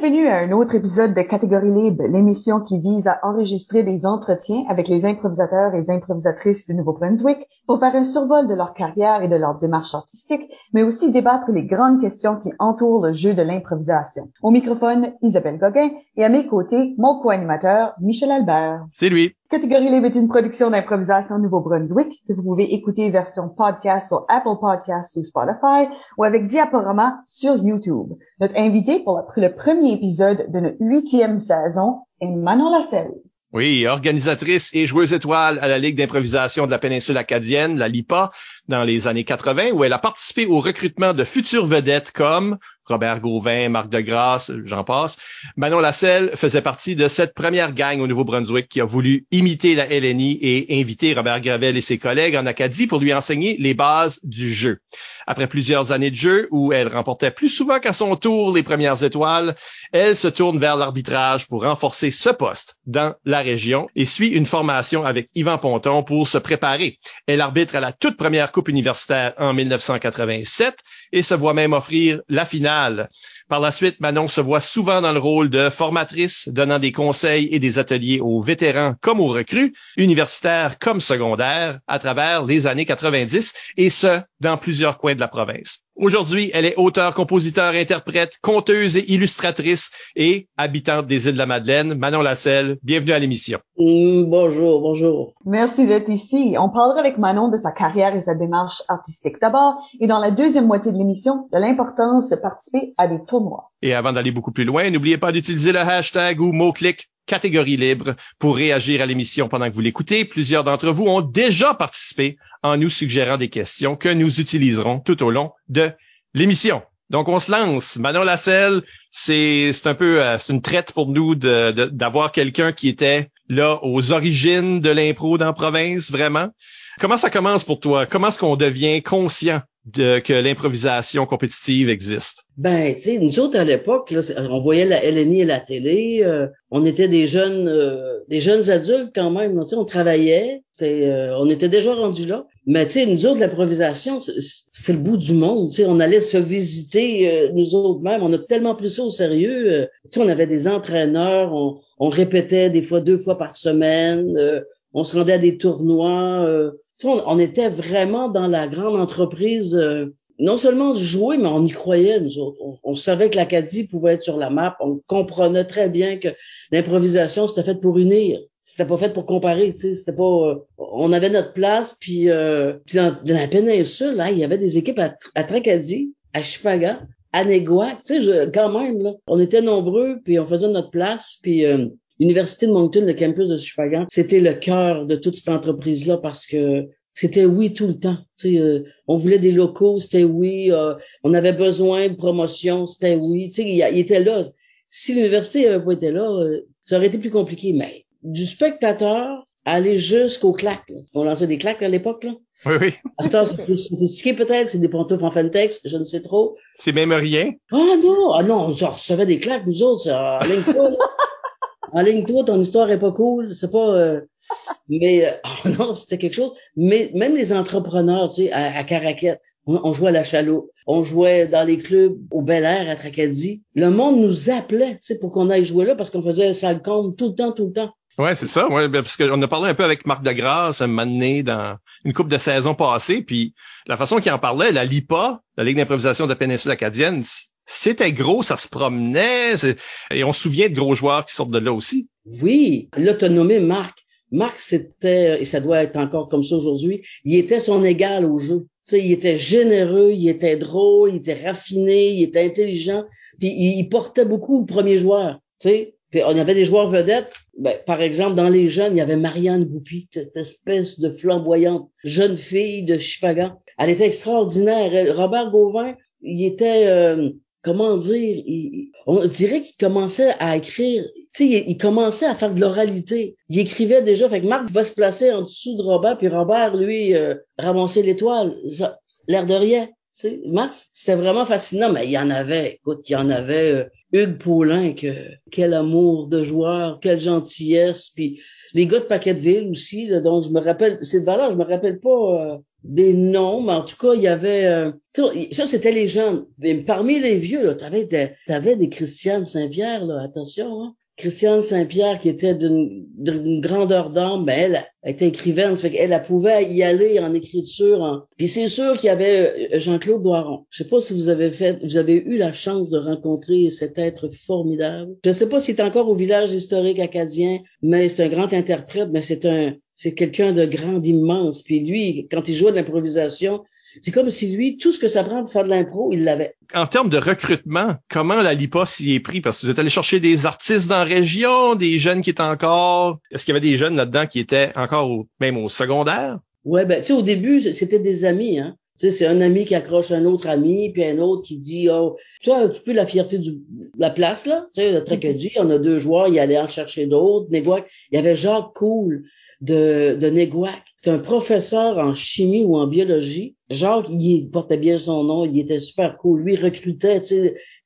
Bienvenue à un autre épisode de Catégorie Libre, l'émission qui vise à enregistrer des entretiens avec les improvisateurs et improvisatrices du Nouveau-Brunswick pour faire un survol de leur carrière et de leur démarche artistique, mais aussi débattre les grandes questions qui entourent le jeu de l'improvisation. Au microphone, Isabelle Gauguin et à mes côtés, mon co-animateur, Michel Albert. C'est lui. Catégorie Libre est une production d'improvisation Nouveau-Brunswick que vous pouvez écouter version podcast sur Apple Podcasts ou Spotify ou avec Diaporama sur YouTube. Notre invité pour le premier épisode de notre huitième saison est Manon Lasselle. Oui, organisatrice et joueuse étoile à la Ligue d'improvisation de la péninsule acadienne, la LIPA, dans les années 80, où elle a participé au recrutement de futures vedettes comme Robert Gauvin, Marc Degrasse, j'en passe. Manon Lasselle faisait partie de cette première gang au Nouveau-Brunswick qui a voulu imiter la LNI et inviter Robert Gravel et ses collègues en Acadie pour lui enseigner les bases du jeu. Après plusieurs années de jeu où elle remportait plus souvent qu'à son tour les premières étoiles, elle se tourne vers l'arbitrage pour renforcer ce poste dans la région et suit une formation avec Yvan Ponton pour se préparer. Elle arbitre à la toute première Coupe universitaire en 1987 et se voit même offrir la finale. Par la suite, Manon se voit souvent dans le rôle de formatrice, donnant des conseils et des ateliers aux vétérans comme aux recrues, universitaires comme secondaires, à travers les années 90, et ce, dans plusieurs coins de la province. Aujourd'hui, elle est auteure, compositeur, interprète, conteuse et illustratrice et habitante des îles de la Madeleine. Manon Lasselle, bienvenue à l'émission. Bonjour, bonjour. Merci d'être ici. On parlera avec Manon de sa carrière et sa démarche artistique d'abord et dans la deuxième moitié de l'émission de l'importance de participer à des tournois. Et avant d'aller beaucoup plus loin, n'oubliez pas d'utiliser le hashtag ou mot-clic catégorie libre pour réagir à l'émission pendant que vous l'écoutez. Plusieurs d'entre vous ont déjà participé en nous suggérant des questions que nous utiliserons tout au long de l'émission. Donc, on se lance. Manon Lasselle, c'est, un peu, euh, c'est une traite pour nous d'avoir quelqu'un qui était là aux origines de l'impro dans la province, vraiment. Comment ça commence pour toi? Comment est-ce qu'on devient conscient de que l'improvisation compétitive existe? Ben, tu sais, nous autres à l'époque, on voyait la LNI et la télé, euh, on était des jeunes, euh, des jeunes adultes quand même, tu sais, on travaillait, euh, on était déjà rendus là. Mais tu sais, nous autres, l'improvisation, c'était le bout du monde. Tu sais, on allait se visiter nous autres même. On a tellement pris ça au sérieux. tu sais, on avait des entraîneurs, on, on, répétait des fois deux fois par semaine. on se rendait à des tournois on, était vraiment dans la grande entreprise, euh, non seulement de jouer, mais on y croyait, nous autres. On, savait que l'Acadie pouvait être sur la map. On comprenait très bien que l'improvisation, c'était fait pour unir. C'était pas fait pour comparer, tu sais. C'était pas... Euh, on avait notre place, puis, euh, puis dans, la péninsule, là, il y avait des équipes à, à Tracadie, à Chipaga, à Neguac, tu sais, quand même, là. On était nombreux, puis on faisait notre place, puis... L'Université de Moncton, le campus de Chupagan, c'était le cœur de toute cette entreprise-là parce que c'était oui tout le temps. Euh, on voulait des locaux, c'était oui. Euh, on avait besoin de promotion, c'était oui. Il, il était là. Si l'université n'avait pas été là, euh, ça aurait été plus compliqué. Mais du spectateur aller jusqu'aux claques. On lançait des claques à l'époque, là. Oui, oui. À ce temps, c'est plus sophistiqué peut-être, c'est des pantoufles en Fentex, je ne sais trop. C'est même rien. Ah non, ah non, on recevait des claques, nous autres, ça, en ligne toi, ton histoire est pas cool, c'est pas. Euh, mais euh, oh non, c'était quelque chose. Mais même les entrepreneurs, tu sais, à, à on, jouait à la chaloupe, on jouait dans les clubs au Bel Air à Tracadie. Le monde nous appelait, tu sais, pour qu'on aille jouer là parce qu'on faisait ça compte tout le temps, tout le temps. Ouais, c'est ça. Ouais, ben, parce qu'on a parlé un peu avec Marc Degrasse un moment donné dans une coupe de saison passée, puis la façon qu'il en parlait, la LIPA, la Ligue d'improvisation de la péninsule acadienne, c'était gros, ça se promenait, et on se souvient de gros joueurs qui sortent de là aussi. Oui, nommé Marc. Marc, c'était, et ça doit être encore comme ça aujourd'hui, il était son égal au jeu. Tu sais, il était généreux, il était drôle, il était raffiné, il était intelligent, puis il, portait beaucoup le premier joueur. Tu sais, puis on avait des joueurs vedettes. Ben, par exemple, dans les jeunes, il y avait Marianne Goupy, cette espèce de flamboyante jeune fille de Chipagan. Elle était extraordinaire. Robert Gauvin, il était euh, comment dire, on dirait qu'il commençait à écrire, tu sais, il, commençait à faire de l'oralité. Il écrivait déjà, fait que Marc va se placer en dessous de Robert, puis Robert, lui, euh, l'étoile. L'air de rien. sais, Marx, c'était vraiment fascinant, mais il y en avait, écoute, il y en avait euh, Hugues Paulin, que quel amour de joueur, quelle gentillesse, puis les gars de Paquetteville aussi, là, dont je me rappelle, c'est de valeur, je me rappelle pas euh, des noms, mais en tout cas, il y avait, euh, ça c'était les jeunes. Mais parmi les vieux, là, t'avais des, t'avais des Christiane Saint-Pierre, attention, hein. Christiane Saint-Pierre, qui était d'une grandeur d'âme, ben elle, elle, était écrivaine, ça fait qu'elle elle pouvait y aller en écriture. En... Puis c'est sûr qu'il y avait euh, Jean-Claude Doiron. Je sais pas si vous avez fait, vous avez eu la chance de rencontrer cet être formidable. Je sais pas s'il est encore au village historique acadien, mais c'est un grand interprète, mais c'est un, c'est quelqu'un de grand, d'immense. Puis lui, quand il jouait de l'improvisation, c'est comme si lui, tout ce que ça prend pour faire de l'impro, il l'avait. En termes de recrutement, comment la LIPA s'y est pris? Parce que vous êtes allé chercher des artistes dans la région, des jeunes qui étaient encore... Est-ce qu'il y avait des jeunes là-dedans qui étaient encore même au secondaire? Ouais, ben, tu sais, au début, c'était des amis, hein. Tu sais, c'est un ami qui accroche un autre ami, puis un autre qui dit, oh, tu vois, un petit peu la fierté du, de la place, là. Tu sais, le Tracadie, on a deux joueurs, il allait en chercher d'autres. Il y avait Jacques Cool de, de. C'est un professeur en chimie ou en biologie. Jacques, il portait bien son nom, il était super cool. Lui, recrutait,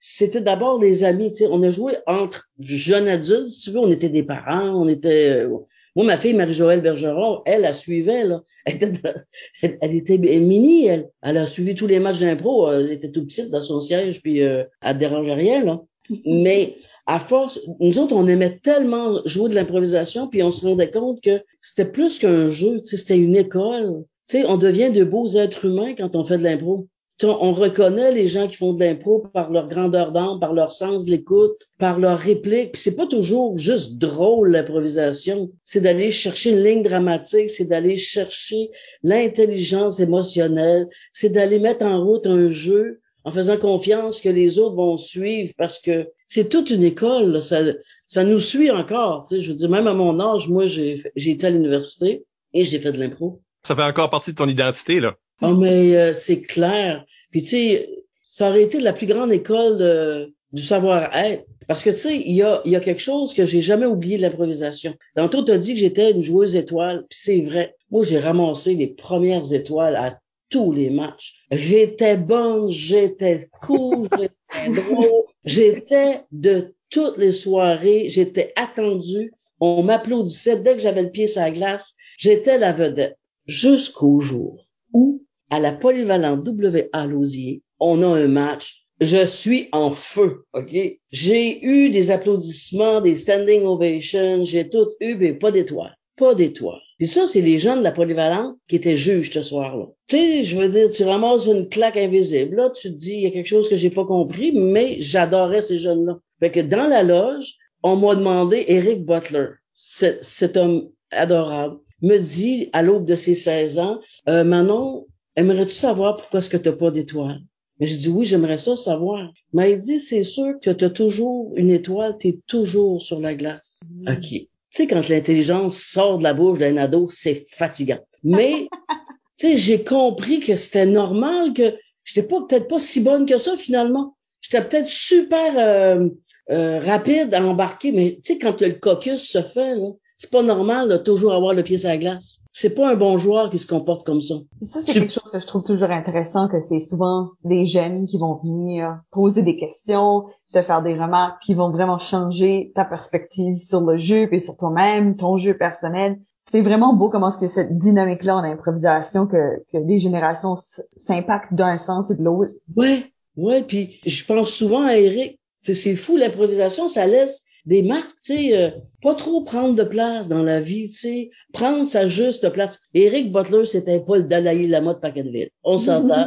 c'était d'abord les amis, on a joué entre jeunes adultes, si tu on était des parents, on était... Euh, moi, ma fille, Marie-Joëlle Bergeron, elle, la suivait, là. Elle était, mini, elle. Elle a suivi tous les matchs d'impro. Elle était tout petite dans son siège, puis euh, elle dérangeait rien, là. Mais à force, nous autres, on aimait tellement jouer de l'improvisation, puis on se rendait compte que c'était plus qu'un jeu, c'était une école. sais, on devient de beaux êtres humains quand on fait de l'impro. On reconnaît les gens qui font de l'impro par leur grandeur d'âme, par leur sens de l'écoute, par leur réplique. Puis c'est pas toujours juste drôle l'improvisation. C'est d'aller chercher une ligne dramatique, c'est d'aller chercher l'intelligence émotionnelle, c'est d'aller mettre en route un jeu en faisant confiance que les autres vont suivre parce que c'est toute une école. Ça, ça nous suit encore. Tu sais, je veux dire, même à mon âge, moi, j'ai, j'ai été à l'université et j'ai fait de l'impro. Ça fait encore partie de ton identité, là. Oh, mais euh, c'est clair. Puis tu sais, ça aurait été la plus grande école du savoir-être. Parce que tu sais, il y a, y a quelque chose que j'ai jamais oublié de l'improvisation. Tantôt, tu as dit que j'étais une joueuse étoile, puis c'est vrai. Moi, j'ai ramassé les premières étoiles à tous les matchs. J'étais bonne, j'étais cool, j'étais drôle, j'étais de toutes les soirées, j'étais attendue. On m'applaudissait dès que j'avais le pied sur la glace. J'étais la vedette. Jusqu'au jour où, à la polyvalente WA Lausier, on a un match. Je suis en feu, OK? J'ai eu des applaudissements, des standing ovations, j'ai tout eu, mais pas d'étoiles. Pas d'étoiles. Puis ça, c'est les jeunes de la polyvalente qui étaient juges ce soir-là. Tu sais, je veux dire, tu ramasses une claque invisible. Là, tu te dis, il y a quelque chose que j'ai pas compris, mais j'adorais ces jeunes-là. Fait que dans la loge, on m'a demandé Eric Butler, cet homme adorable, me dit à l'aube de ses 16 ans, euh, Manon, aimerais-tu savoir pourquoi est-ce que t'as pas d'étoile? Mais je dis oui, j'aimerais ça savoir. Mais il dit, c'est sûr que tu as toujours une étoile, tu es toujours sur la glace. Mm. OK. Tu sais, quand l'intelligence sort de la bouche d'un ado, c'est fatigant. Mais, tu sais, j'ai compris que c'était normal que j'étais pas peut-être pas si bonne que ça finalement. J'étais peut-être super euh, euh, rapide à embarquer, mais tu sais, quand le caucus se fait, c'est pas normal de toujours avoir le pied sur la glace. C'est pas un bon joueur qui se comporte comme ça. ça, c'est quelque chose que je trouve toujours intéressant, que c'est souvent des jeunes qui vont venir poser des questions, te faire des remarques qui vont vraiment changer ta perspective sur le jeu et sur toi-même, ton jeu personnel. C'est vraiment beau comment ce que cette dynamique-là en improvisation que, que des générations s'impactent d'un sens et de l'autre. Ouais, ouais, puis je pense souvent à Eric. C'est fou l'improvisation, ça laisse des marques, tu sais, euh, pas trop prendre de place dans la vie, tu sais, prendre sa juste place. Eric Butler, c'était pas le Dalai Lama de Paquetteville. On s'entend.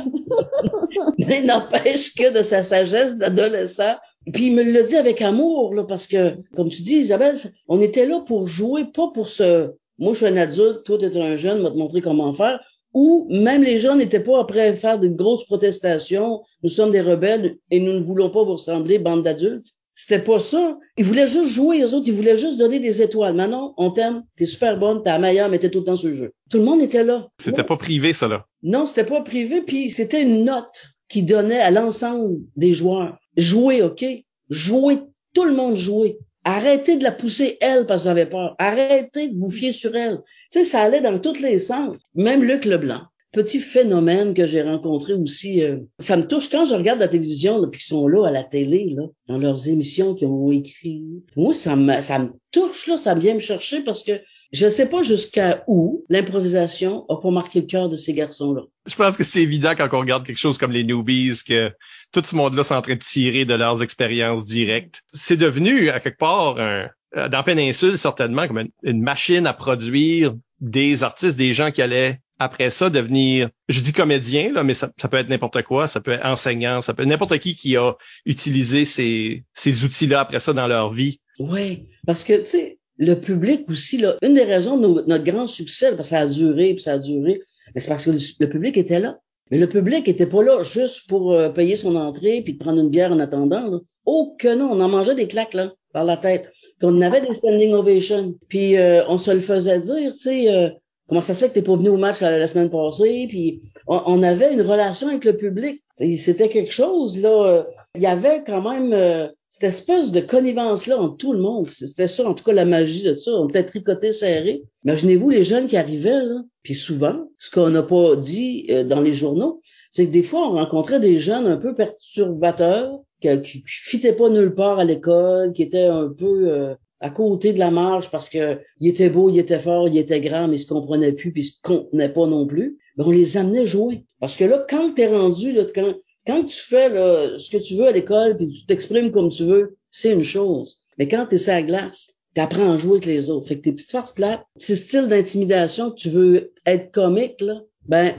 Mais n'empêche que de sa sagesse d'adolescent, puis il me l'a dit avec amour, là, parce que, comme tu dis, Isabelle, on était là pour jouer, pas pour se... Moi, je suis un adulte, toi, t'es un jeune, va te montrer comment faire. Ou même les jeunes n'étaient pas après faire de grosses protestations. Nous sommes des rebelles et nous ne voulons pas vous ressembler, bande d'adultes. C'était pas ça. Ils voulaient juste jouer, les autres, ils voulaient juste donner des étoiles. Maintenant, on t'aime, t'es super bonne, t'es la meilleure, mais t'es tout le temps sur le jeu. Tout le monde était là. C'était pas privé, ça, là. Non, c'était pas privé, puis c'était une note qui donnait à l'ensemble des joueurs. Jouer, OK? Jouer, tout le monde jouer. Arrêtez de la pousser elle parce que vous avez peur. Arrêtez de vous fier sur elle. Tu sais, ça allait dans tous les sens. Même Luc Leblanc. Petit phénomène que j'ai rencontré aussi. Euh, ça me touche quand je regarde la télévision, puis qu'ils sont là à la télé, là, dans leurs émissions qu'ils ont écrit. Moi, ça me, ça me touche, là, ça vient me chercher parce que je sais pas jusqu'à où l'improvisation a pas marqué le cœur de ces garçons-là. Je pense que c'est évident quand on regarde quelque chose comme les newbies que tout ce monde-là sont en train de tirer de leurs expériences directes. C'est devenu, à quelque part, un, euh, dans Péninsule, certainement, comme une, machine à produire des artistes, des gens qui allaient après ça devenir, je dis comédien, là, mais ça, peut être n'importe quoi, ça peut être enseignant, ça peut être n'importe qui qui a utilisé ces, ces outils-là après ça dans leur vie. Oui, parce que, tu sais, le public aussi, là, une des raisons de notre grand succès, parce que ça a duré, puis ça a duré, c'est parce que le, public était là. Mais le public était pas là juste pour euh, payer son entrée puis prendre une bière en attendant. Là. Oh que non, on en mangeait des claques là par la tête. Puis on avait des standing ovations. Puis euh, on se le faisait dire, tu sais, euh, comment ça se fait que t'es pas venu au match la, semaine passée. Puis on, avait une relation avec le public. C'était quelque chose là. Il y avait quand même cette espèce de connivence-là entre tout le monde. C'était ça, en tout cas, la magie de ça. On était tricotés serrés. Imaginez-vous les jeunes qui arrivaient, là. Puis souvent, ce qu'on n'a pas dit euh, dans les journaux, c'est que des fois, on rencontrait des jeunes un peu perturbateurs, qui, qui fitaient pas nulle part à l'école, qui étaient un peu euh, à côté de la marge parce que il était beau, il était fort, il était grand, mais ils se comprenaient plus, puis ils se contenaient pas non plus. Mais on les amenait jouer. Parce que là, quand t'es rendu, là, quand tu fais ce que tu veux à l'école puis tu t'exprimes comme tu veux, c'est une chose. Mais quand tu es sur la glace, tu apprends à jouer avec les autres. Fait que tes petites farces plates, ces styles d'intimidation que tu veux être comique, là, ben,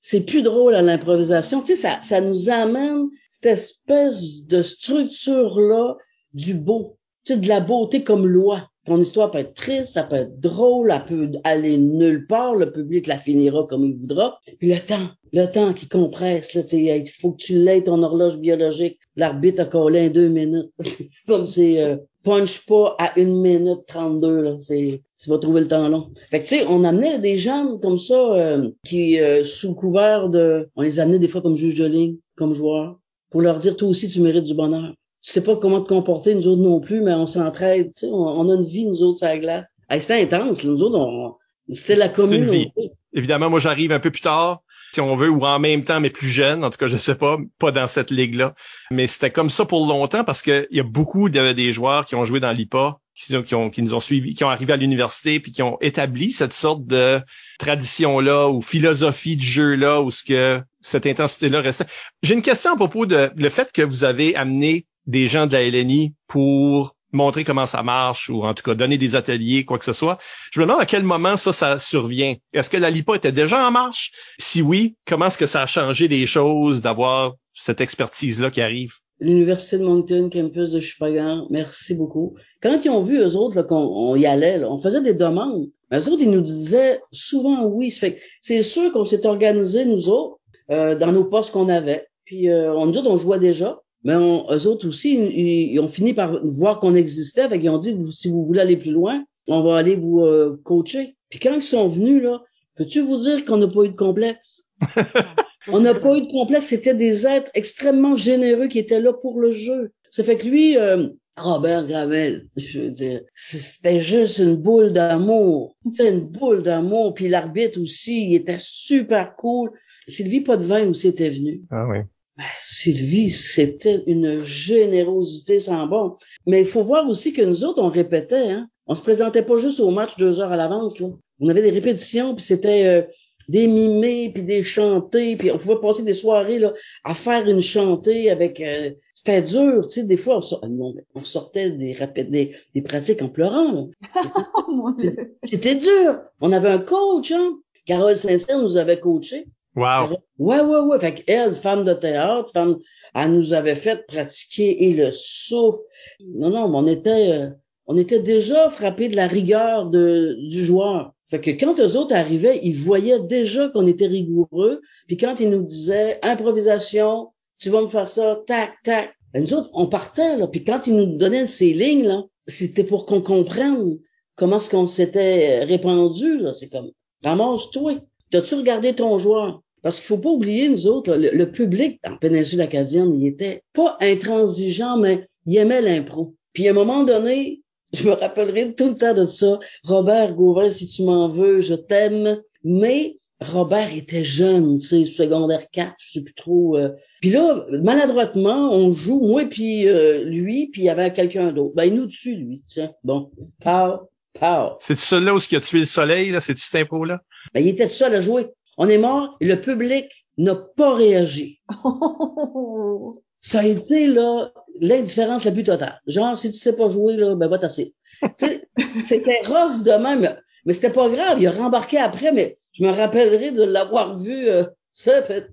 c'est plus drôle à l'improvisation. Tu sais, ça, ça nous amène cette espèce de structure-là du beau. Tu sais, de la beauté comme loi. Ton histoire peut être triste, ça peut être drôle, elle peut aller nulle part, le public la finira comme il voudra. Puis le temps, le temps qui compresse, il faut que tu l'aies ton horloge biologique. L'arbitre a collé en deux minutes. comme c'est euh, punch pas à une minute 32, là. C'est, tu vas trouver le temps long. Fait que tu sais, on amenait des gens comme ça euh, qui, euh, sous couvert de. On les amenait des fois comme juge de ligne, comme joueur, pour leur dire toi aussi tu mérites du bonheur tu sais pas comment te comporter, nous autres non plus, mais on s'entraide, tu sais, on, a une vie, nous autres, sur la glace. c'était intense, nous autres, on, c'était la communauté. Évidemment, moi, j'arrive un peu plus tard, si on veut, ou en même temps, mais plus jeune. En tout cas, je sais pas, pas dans cette ligue-là. Mais c'était comme ça pour longtemps parce qu'il y a beaucoup de, des joueurs qui ont joué dans l'IPA, qui, qui, ont, qui nous ont suivis, qui ont arrivé à l'université, puis qui ont établi cette sorte de tradition-là ou philosophie de jeu-là, où ce que cette intensité-là restait. J'ai une question à propos de le fait que vous avez amené des gens de la LNI pour montrer comment ça marche ou en tout cas donner des ateliers, quoi que ce soit. Je me demande à quel moment ça, survient. Est-ce que la LIPA était déjà en marche? Si oui, comment est-ce que ça a changé les choses d'avoir cette expertise-là qui arrive? L'Université de Moncton, campus de Chupagan, merci beaucoup. Quand ils ont vu, eux autres, qu'on y allait, on faisait des demandes. Eux autres, ils nous disaient souvent oui. C'est sûr qu'on s'est organisé, nous autres, euh, dans nos postes qu'on avait. Puis euh, on nous dit on jouait déjà mais on, eux autres aussi, ils, ont fini par voir qu'on existait, fait qu'ils ont dit, si vous voulez aller plus loin, on va aller vous euh, coacher. Puis quand ils sont venus, là, peux-tu vous dire qu'on n'a pas eu de complexe? on n'a pas eu de complexe, c'était des êtres extrêmement généreux qui étaient là pour le jeu. Ça fait que lui, euh, Robert Gravel, je veux dire, c'était juste une boule d'amour. C'était une boule d'amour. Puis l'arbitre aussi, il était super cool. Sylvie Potvin aussi était venu. Ah oui. Ben, Sylvie, c'était une générosité sans bon. Mais il faut voir aussi que nous autres, on répétait. Hein? On se présentait pas juste au match deux heures à l'avance. Là. On avait des répétitions, puis c'était euh, des mimés, puis des chantés, puis on pouvait passer des soirées là, à faire une chantée avec... Euh, c'était dur, tu sais, des fois, on, on sortait des, des, des, pratiques en pleurant. C'était dur. On avait un coach, hein? Carole Sincère nous avait coaché. Wow. Ouais, ouais, ouais. Fait qu'elle, femme de théâtre, femme, elle nous avait fait pratiquer et le souffle. Non, non, mais on était, euh, on était déjà frappé de la rigueur du joueur. Fait que quand eux autres arrivaient, ils voyaient déjà qu'on était rigoureux. Puis quand ils nous disaient improvisation, tu vas me faire ça, tac, tac. Ben, nous autres, on partait, là. Puis quand ils nous donnaient ces lignes, là, c'était pour qu'on comprenne comment ce qu'on s'était répandu, là. C'est comme, ramasse-toi. T'as-tu regardé ton joueur? Parce qu'il faut pas oublier, nous autres, le, public en péninsule acadienne, il était pas intransigeant, mais il aimait l'impro. Puis à un moment donné, je me rappellerai tout le temps de ça. Robert Gauvin, si tu m'en veux, je t'aime. Mais Robert était jeune, tu sais, secondaire 4, je sais plus trop. Euh. Puis là, maladroitement, on joue, moi puis euh, lui, puis il y avait quelqu'un d'autre. Ben, il nous tue, lui, tiens. Bon, pow, pow. C'est celui-là où il a tué le soleil, là? C'est-tu cet impôt-là? Ben, il était seul à jouer. On est mort et le public n'a pas réagi. Ça a été, là, l'indifférence la plus totale. Genre, si tu sais pas jouer, là, ben, va t'asseoir. c'était rough de même, mais c'était pas grave. Il a rembarqué après, mais je me rappellerai de l'avoir vu, euh, ça fait,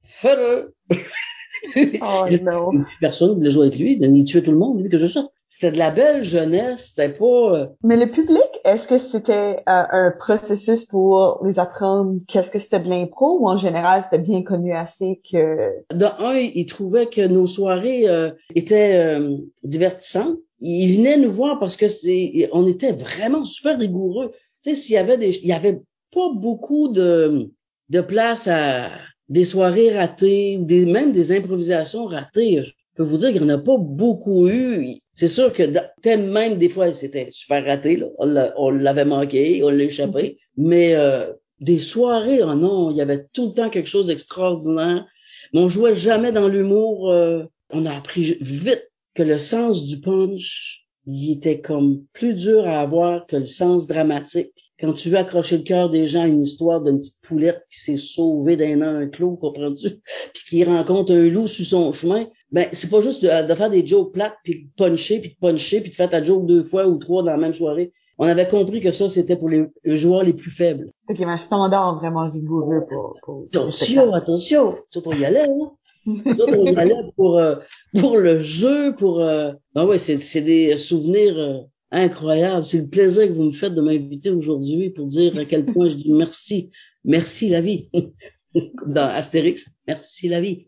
Oh non. Personne ne voulait jouer avec lui, il tuait tout le monde, lui, que je sais. C'était de la belle jeunesse, c'était pas... Euh, Mais le public, est-ce que c'était euh, un processus pour les apprendre qu'est-ce que c'était de l'impro ou en général c'était bien connu assez que... De un, ils trouvaient que nos soirées euh, étaient divertissantes. Ils venaient nous voir parce que c'est, on était vraiment super rigoureux. Tu sais, s'il y avait des, il y avait pas beaucoup de, de place à, des soirées ratées ou des, même des improvisations ratées. Je peux vous dire qu'il n'y en a pas beaucoup eu. C'est sûr que même des fois, c'était super raté. On l'avait manqué, on l'a échappé. Mais euh, des soirées, oh non, il y avait tout le temps quelque chose d'extraordinaire. Mais on jouait jamais dans l'humour. Euh, on a appris vite que le sens du punch, il était comme plus dur à avoir que le sens dramatique quand tu veux accrocher le cœur des gens à une histoire d'une petite poulette qui s'est sauvée d'un an un clos, comprends-tu, puis qui rencontre un loup sur son chemin, ben c'est pas juste de, faire des jokes plates, puis de puncher, puis de puncher, puis de faire ta joke deux fois ou trois dans la même soirée. On avait compris que ça, c'était pour les, joueurs les plus faibles. OK, mais un standard vraiment rigoureux pour... pour attention, attention, tout on y allait, hein? on y allait pour, euh, pour le jeu, pour... Euh... Ben ouais, c'est des souvenirs... Euh, incroyable. C'est le plaisir que vous me faites de m'inviter aujourd'hui pour dire à quel point je dis merci. Merci la vie. Dans Astérix, merci la vie.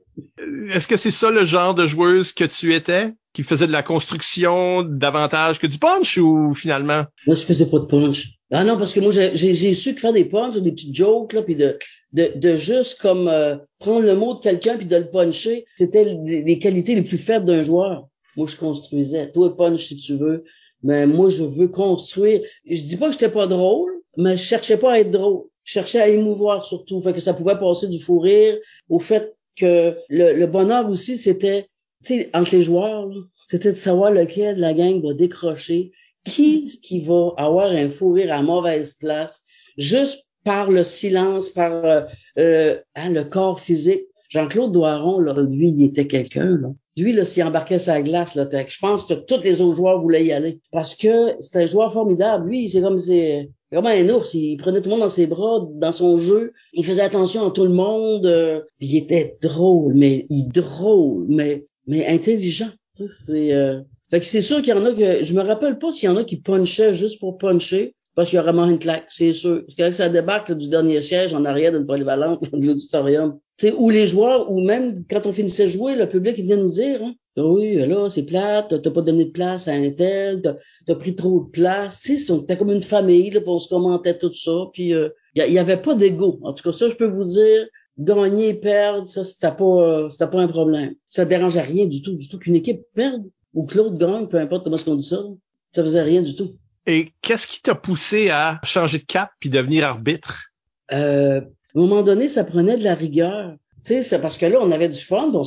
Est-ce que c'est ça le genre de joueuse que tu étais? Qui faisait de la construction davantage que du punch ou finalement? Moi, je faisais pas de punch. Ah non, parce que moi, j'ai su que faire des punch, des petites jokes, là, puis de, de, de juste comme euh, prendre le mot de quelqu'un puis de le puncher, c'était les, qualités les plus faibles d'un joueur. Moi, je construisais. Toi, punch si tu veux mais moi, je veux construire. Je dis pas que j'étais pas drôle, mais je cherchais pas à être drôle. Je cherchais à émouvoir surtout. Fait que ça pouvait passer du fou rire au fait que le, bonheur aussi, c'était, tu sais, entre les joueurs, c'était de savoir lequel de la gang va décrocher, qui qui va avoir un fou rire à mauvaise place, juste par le silence, par euh, euh hein, le corps physique. Jean-Claude Doiron, là, lui, il était quelqu'un, là. Lui, là, s'il embarquait sa glace, là, je pense que tous les autres joueurs voulaient y aller. Parce que c'est un joueur formidable. Lui, c'est comme c'est vraiment un ours. Il prenait tout le monde dans ses bras, dans son jeu. Il faisait attention à tout le monde. Euh, il était drôle, mais il drôle, mais mais intelligent. C'est euh... fait que c'est sûr qu'il y en a que je me rappelle pas s'il y en a qui punchaient juste pour puncher parce qu'il y aurait vraiment une claque, c'est sûr. Parce que ça débarque du dernier siège en arrière d'une polyvalente de l'auditorium. C'est où les joueurs, ou même quand on finissait de jouer, le public il vient nous dire, hein, ah oui, là, c'est plate, t'as pas donné de place à un tel, t'as as pris trop de place. T'es comme une famille, là, on se commentait tout ça, puis il euh, y, avait pas d'ego. En tout cas, ça, je peux vous dire, gagner, perdre, ça, c'était pas, euh, c'était pas un problème. Ça dérangeait rien du tout, du tout qu'une équipe perde ou que l'autre gagne, peu importe comment est-ce qu'on dit ça. Ça faisait rien du tout. Et qu'est-ce qui t'a poussé à changer de cap puis devenir arbitre? Euh, à un moment donné, ça prenait de la rigueur. Tu sais, c'est parce que là, on avait du fun. Bon,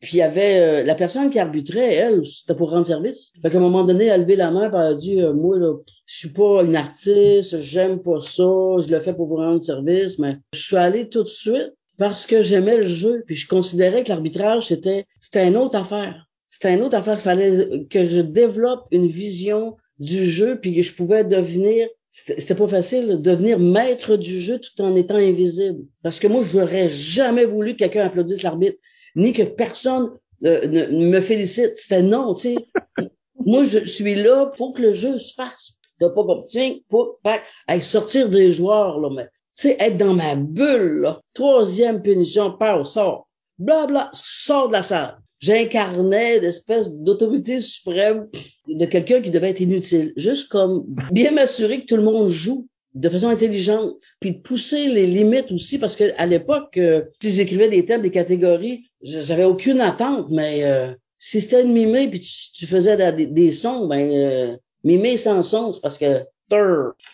puis il y avait euh, la personne qui arbitrait, elle, c'était pour rendre service. Fait qu'à un moment donné, elle a levé la main et elle a dit euh, Moi, là, je suis pas une artiste, j'aime pas ça, je le fais pour vous rendre service, mais je suis allé tout de suite parce que j'aimais le jeu. Puis je considérais que l'arbitrage, c'était c'était une autre affaire. C'était une autre affaire. Il fallait que je développe une vision du jeu, puis que je pouvais devenir c'était pas facile de devenir maître du jeu tout en étant invisible. Parce que moi, j'aurais jamais voulu que quelqu'un applaudisse l'arbitre, ni que personne euh, ne, me félicite. C'était non, tu sais. moi, je suis là, faut que le jeu se fasse. De pas tiens, pour hey, sortir des joueurs, là, mais tu sais, être dans ma bulle, là. Troisième punition, pas au sort. Bla bla, sort de la salle j'incarnais l'espèce d'autorité suprême de quelqu'un qui devait être inutile. Juste comme bien m'assurer que tout le monde joue de façon intelligente, puis de pousser les limites aussi, parce que à l'époque, euh, si j'écrivais des thèmes, des catégories, j'avais aucune attente, mais euh, si c'était mimer, puis tu, faisais des, sons, ben euh, sans son, parce que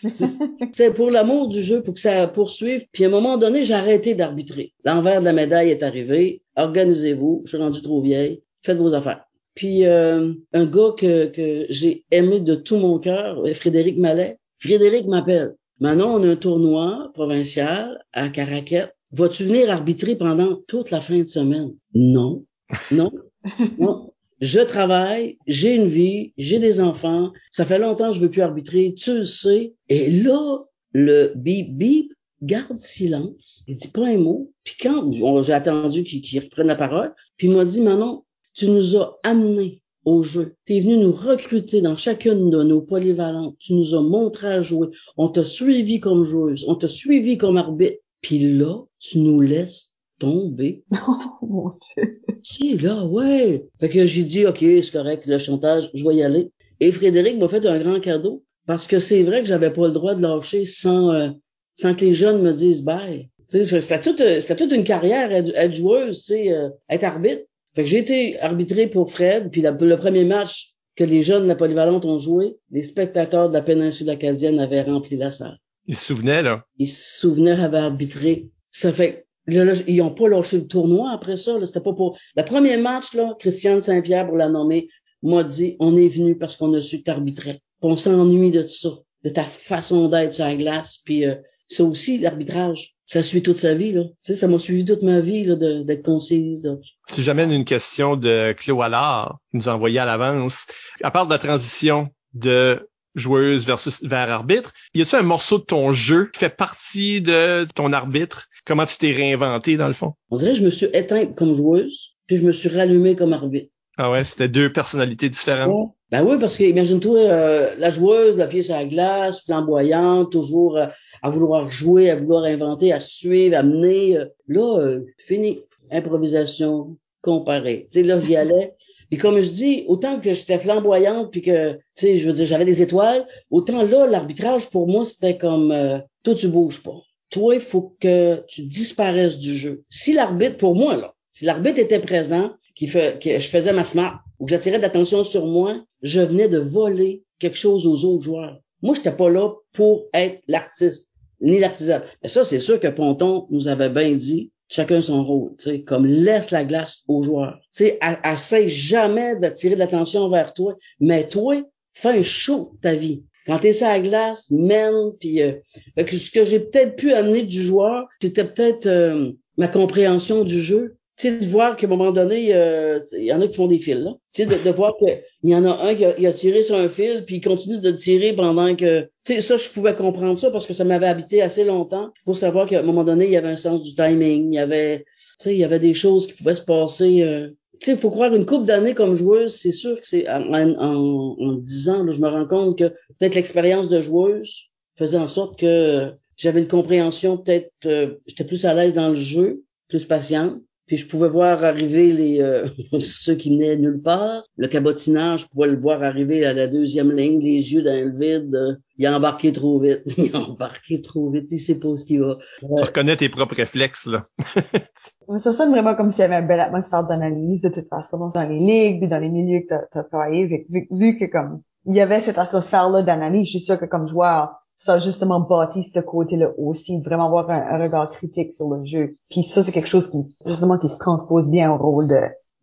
C'était pour l'amour du jeu, pour que ça poursuive. Puis à un moment donné, j'ai arrêté d'arbitrer. L'envers de la médaille est arrivé. Organisez-vous. Je suis rendu trop vieille. Faites vos affaires. Puis euh, un gars que, que j'ai aimé de tout mon cœur, Frédéric Mallet. Frédéric m'appelle. Maintenant, on a un tournoi provincial à Caraquet. Vas-tu venir arbitrer pendant toute la fin de semaine? Non. Non? non. Je travaille, j'ai une vie, j'ai des enfants. Ça fait longtemps que je veux plus arbitrer. Tu le sais. Et là, le bip bip garde silence. Il dit pas un mot. Puis quand j'ai attendu qu'il reprenne la parole, puis il m'a dit, Manon, tu nous as amenés au jeu. Tu es venu nous recruter dans chacune de nos polyvalentes. Tu nous as montré à jouer. On t'a suivi comme joueuse. On t'a suivi comme arbitre. Puis là, tu nous laisses tomber. Oh mon Dieu. Si, là, ouais. Fait que j'ai dit, OK, c'est correct, le chantage, je vais y aller. Et Frédéric m'a fait un grand cadeau parce que c'est vrai que j'avais pas le droit de lâcher sans, euh, sans que les jeunes me disent bye. C'était toute, c'était toute une carrière être, joueuse, tu euh, être arbitre. Fait que j'ai été arbitré pour Fred, puis le premier match que les jeunes de la polyvalente ont joué, les spectateurs de la péninsule acadienne avaient rempli la salle. Ils se souvenaient, là? Ils se souvenaient, avaient arbitré. Ça fait ils ont pas lâché le tournoi après ça. C'était pas pour. Le premier match, là, Christiane Saint-Pierre, pour la nommer, m'a dit on est venu parce qu'on a su que t'arbitrais. On s'ennuie de ça, de ta façon d'être sur la glace. Puis euh, ça aussi, l'arbitrage, ça suit toute sa vie. Là. Tu sais, ça m'a suivi toute ma vie là, d'être concise. Si j'amène une question de Cléo Allard, qui nous a envoyé à l'avance, à part de la transition de joueuse versus vers arbitre. Y a-tu un morceau de ton jeu qui fait partie de ton arbitre? Comment tu t'es réinventé dans le fond? On dirait que je me suis éteinte comme joueuse, puis je me suis rallumé comme arbitre. Ah ouais, c'était deux personnalités différentes. Ben oui, parce que imagine-toi euh, la joueuse, la pièce à la glace, flamboyante, toujours euh, à vouloir jouer, à vouloir inventer, à suivre, à mener. Euh, là, fini. Improvisation, comparée. Tu sais, là, j'y allais. Puis comme je dis, autant que j'étais flamboyante, puis que, tu sais, je veux dire, j'avais des étoiles, autant là, l'arbitrage, pour moi, c'était comme, euh, toi, tu bouges pas. Toi, il faut que tu disparaisses du jeu. Si l'arbitre, pour moi, là, si l'arbitre était présent, que je faisais ma smart, ou que j'attirais de l'attention sur moi, je venais de voler quelque chose aux autres joueurs. Moi, j'étais pas là pour être l'artiste, ni l'artisan. Mais ça, c'est sûr que Ponton nous avait bien dit, chacun son rôle, tu sais, comme laisse la glace aux joueurs. Tu sais, essaye jamais d'attirer de l'attention vers toi, mais toi, fais un show ta vie. Quand t'es sur la glace, mène, puis euh, ce que j'ai peut-être pu amener du joueur, c'était peut-être euh, ma compréhension du jeu, tu sais, de voir qu'à un moment donné, euh, il y en a qui font des fils, là. Tu sais, de, de voir qu'il y en a un qui a, tiré sur un fil, puis il continue de tirer pendant que... Tu sais, ça, je pouvais comprendre ça parce que ça m'avait habité assez longtemps pour savoir qu'à un moment donné, il y avait un sens du timing, il y avait... Tu sais, il y avait des choses qui pouvaient se passer... Euh... Tu sais, il faut croire une couple d'années comme joueuse, c'est sûr que c'est... En, en, en 10 ans, là, je me rends compte que peut-être l'expérience de joueuse faisait en sorte que j'avais une compréhension, peut-être... Euh, j'étais plus à l'aise dans le jeu, plus patiente puis je pouvais voir arriver les euh, ceux qui venaient nulle part. Le cabotinage, je pouvais le voir arriver à la deuxième ligne, les yeux dans le vide. il a embarqué trop vite. Il a embarqué trop vite. Il sait pas ce qu'il va. Tu reconnais tes propres réflexes, là. ça sonne vraiment comme s'il y avait une belle atmosphère d'analyse, de toute façon, dans les ligues, puis dans les milieux que tu as, travaillé. Vu, vu, que comme il y avait cette atmosphère-là d'analyse, je suis sûre que comme joueur, ça a justement bâti ce côté-là aussi, vraiment avoir un, regard critique sur le jeu. Puis ça, c'est quelque chose qui, justement, qui se transpose bien au rôle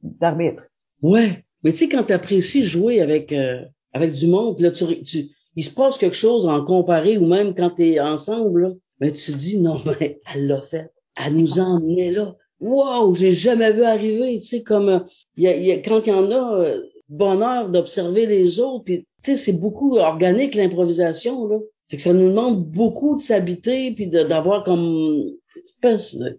d'arbitre. Ouais. Mais tu sais, quand tu apprécies jouer avec euh, avec du monde, là, tu, tu, il se passe quelque chose en comparé ou même quand tu es ensemble, là, ben, tu te dis, non, mais elle l'a fait. Elle nous a emmenés là. Wow, j'ai jamais vu arriver. Tu sais, comme il y a, quand il y en a euh, bonheur d'observer les autres, puis tu sais, c'est beaucoup organique l'improvisation, là. Fait que ça nous demande beaucoup de s'habiter puis d'avoir comme une espèce de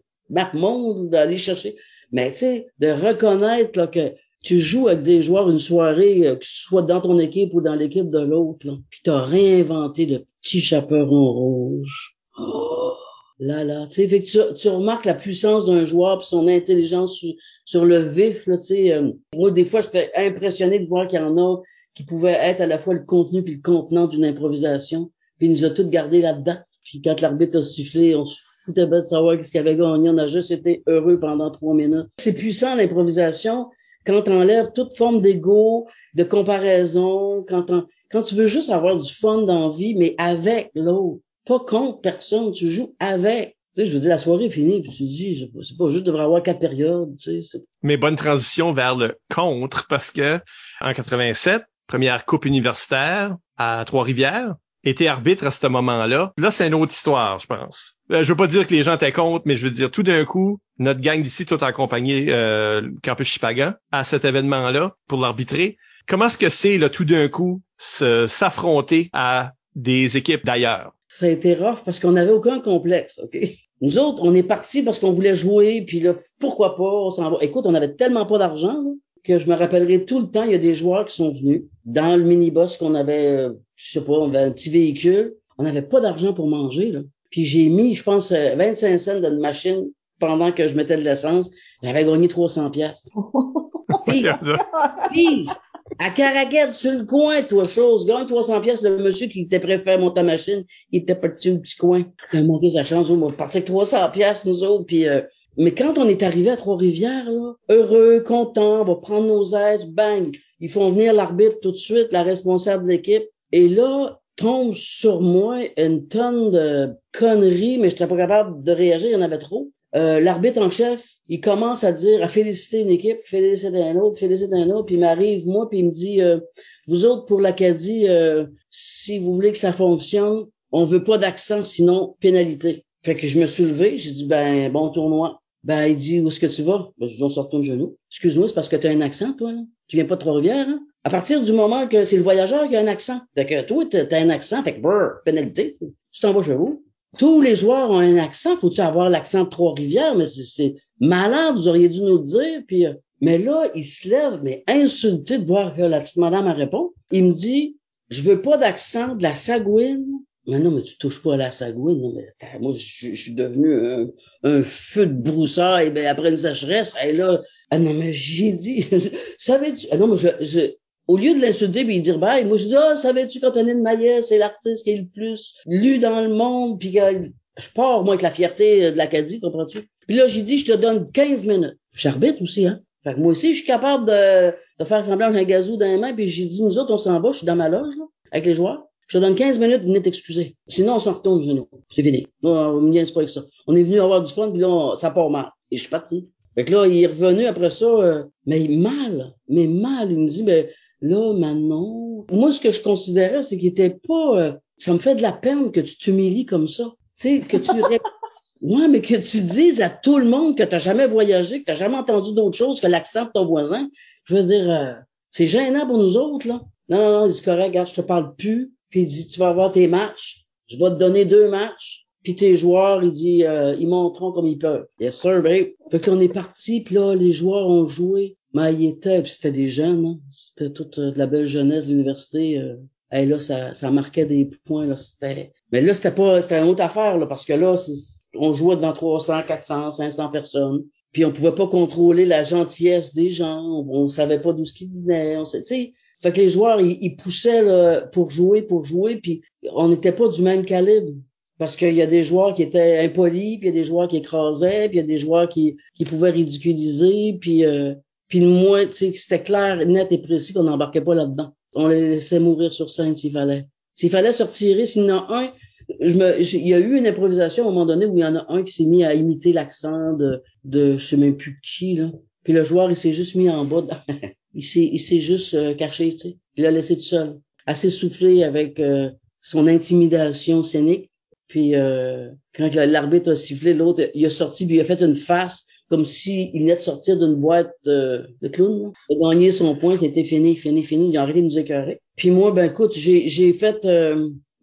monde d'aller chercher. Mais tu sais, de reconnaître là, que tu joues avec des joueurs une soirée, euh, que ce soit dans ton équipe ou dans l'équipe de l'autre, puis tu as réinventé le petit chaperon rouge. Oh, là là, tu sais, fait que tu, remarques la puissance d'un joueur puis son intelligence sur, le vif, là, tu sais. Euh, moi, des fois, j'étais impressionné de voir qu'il y en a qui pouvaient être à la fois le contenu puis le contenant d'une improvisation. Puis il nous a tous gardés là-dedans. Puis quand l'arbitre a sifflé, on se foutait pas de savoir qu'est-ce qu'il avait gagné. On a juste été heureux pendant trois minutes. C'est puissant l'improvisation quand t'enlèves toute forme d'ego, de comparaison, quand quand tu veux juste avoir du fun dans vie, mais avec l'autre, pas contre personne, tu joues avec. Tu sais, je veux dire, la soirée est finie, puis tu dis, c'est pas juste, devrait avoir quatre périodes, tu sais. Mais bonne transition vers le contre, parce que en 87, première coupe universitaire à Trois-Rivières, était arbitre à ce moment-là. Là, c'est une autre histoire, je pense. Euh, je veux pas dire que les gens étaient contre, mais je veux dire, tout d'un coup, notre gang d'ici, tout accompagné euh, Campus Chipagan, à cet événement-là, pour l'arbitrer. Comment est-ce que c'est, là, tout d'un coup, s'affronter à des équipes d'ailleurs? Ça a été rough parce qu'on n'avait aucun complexe, OK? Nous autres, on est partis parce qu'on voulait jouer, puis là, pourquoi pas, on s'en va. Écoute, on avait tellement pas d'argent, que je me rappellerai tout le temps, il y a des joueurs qui sont venus dans le minibus qu'on avait, euh, je sais pas, on avait un petit véhicule. On n'avait pas d'argent pour manger, là. Puis j'ai mis, je pense, 25 euh, cents dans une machine pendant que je mettais de l'essence. J'avais gagné 300 pièces. puis, puis, à Caraguette, sur le coin, toi, chose, gagne 300 pièces le monsieur qui était prêt à faire monter ta machine, il était parti au petit coin. Il a monté sa chance, on partait avec 300 pièces nous autres, puis euh, mais quand on est arrivé à Trois-Rivières, heureux, content, on va prendre nos aides, bang, ils font venir l'arbitre tout de suite, la responsable de l'équipe. Et là, tombe sur moi une tonne de conneries, mais je n'étais pas capable de réagir, il y en avait trop. Euh, l'arbitre en chef, il commence à dire, à féliciter une équipe, féliciter un autre, féliciter un autre, puis il m'arrive, moi, puis il me dit, euh, vous autres, pour l'Acadie, euh, si vous voulez que ça fonctionne, on veut pas d'accent, sinon pénalité. Fait que je me suis levé, j'ai dit, ben, bon tournoi. Ben, il dit, où est-ce que tu vas? Ben, je dis, on se retourne genou. Excuse-moi, c'est parce que tu as un accent, toi, là. Tu viens pas de Trois-Rivières, hein? À partir du moment que c'est le voyageur qui a un accent. Fait que toi, t'as as un accent, fait que, brrr, pénalité. Tu t'en vas chez vous. Tous les joueurs ont un accent. Faut-tu avoir l'accent de Trois-Rivières? Mais c'est malade, vous auriez dû nous le dire. Puis, euh, mais là, il se lève, mais insulté de voir que la petite madame a répond. Il me dit, je veux pas d'accent de la Sagouine mais non, mais tu touches pas à la sagouine. Non, mais moi, je, suis devenu un, un, feu de broussailles ben, après une sécheresse. Et là, ah non, mais j'ai dit, savais-tu... Ah non, mais je, je, au lieu de l'insulter et dire bye, moi je dis, ah, savais-tu qu'Antonin Maillet, c'est l'artiste qui est le plus lu dans le monde, puis que je pars, moi, avec la fierté de l'Acadie, comprends-tu? Puis là, j'ai dit, je te donne 15 minutes. J'arbitre aussi, hein. Fait que moi aussi, je suis capable de, de faire semblant j'ai un gazou dans les mains, puis j'ai dit, nous autres, on s'en va, je suis dans ma loge, là, avec les joueurs. Je te donne 15 minutes, venez t'excuser. Sinon, on s'en retourne genou. C'est fini. Non, on me pas avec ça. On est venu avoir du fun, puis là, ça part mal. Et je suis parti. Fait que là, il est revenu après ça, euh, mais mal, mais mal. Il me dit, ben là, maintenant... Moi, ce que je considérais, c'est qu'il était pas... Euh, ça me fait de la peine que tu t'humilies comme ça. Tu sais, que tu... ouais, mais que tu dises à tout le monde que t'as jamais voyagé, que t'as jamais entendu d'autre chose que l'accent de ton voisin. Je veux dire, euh, c'est gênant pour nous autres, là. Non, non, non, c'est correct, regarde, je te parle plus puis il dit, tu vas avoir tes matchs, je vais te donner deux matchs, puis tes joueurs, il dit, euh, ils montreront comme ils peuvent. Yes sir, babe. Fait qu'on est parti, puis là, les joueurs ont joué. Mais il était, puis c'était des jeunes, hein. c'était toute euh, de la belle jeunesse de l'université. Euh. Et là, ça, ça marquait des points. Là, c'était... Mais là, c'était pas c'était une autre affaire, là, parce que là, on jouait devant 300, 400, 500 personnes. Puis on pouvait pas contrôler la gentillesse des gens. On, savait pas d'où ce qu'ils venaient. On sait, tu sais, fait que les joueurs, ils, poussaient pour jouer, pour jouer, puis on n'était pas du même calibre. Parce qu'il y a des joueurs qui étaient impolis, puis il y a des joueurs qui écrasaient, puis il y a des joueurs qui, pouvaient ridiculiser, puis euh, puis moi, tu sais, c'était clair, net et précis qu'on n'embarquait pas là-dedans. On les laissait mourir sur scène s'il fallait. S'il fallait se retirer, s'il y en a un, je me, il y a eu une improvisation à un moment donné où il y en a un qui s'est mis à imiter l'accent de, de je sais même plus qui, là. Puis le joueur, il s'est juste mis en bas. Il s'est juste euh, caché, tu sais. Il l'a laissé tout seul, assez soufflé avec euh, son intimidation scénique. Puis euh, quand l'arbitre a sifflé, l'autre il a sorti puis il a fait une face comme s'il venait de sortir d'une boîte de clown. Il a gagné son point, c'était fini, fini, fini. Il a arrêté de nous écœurer. Puis moi, ben écoute, j'ai j'ai fait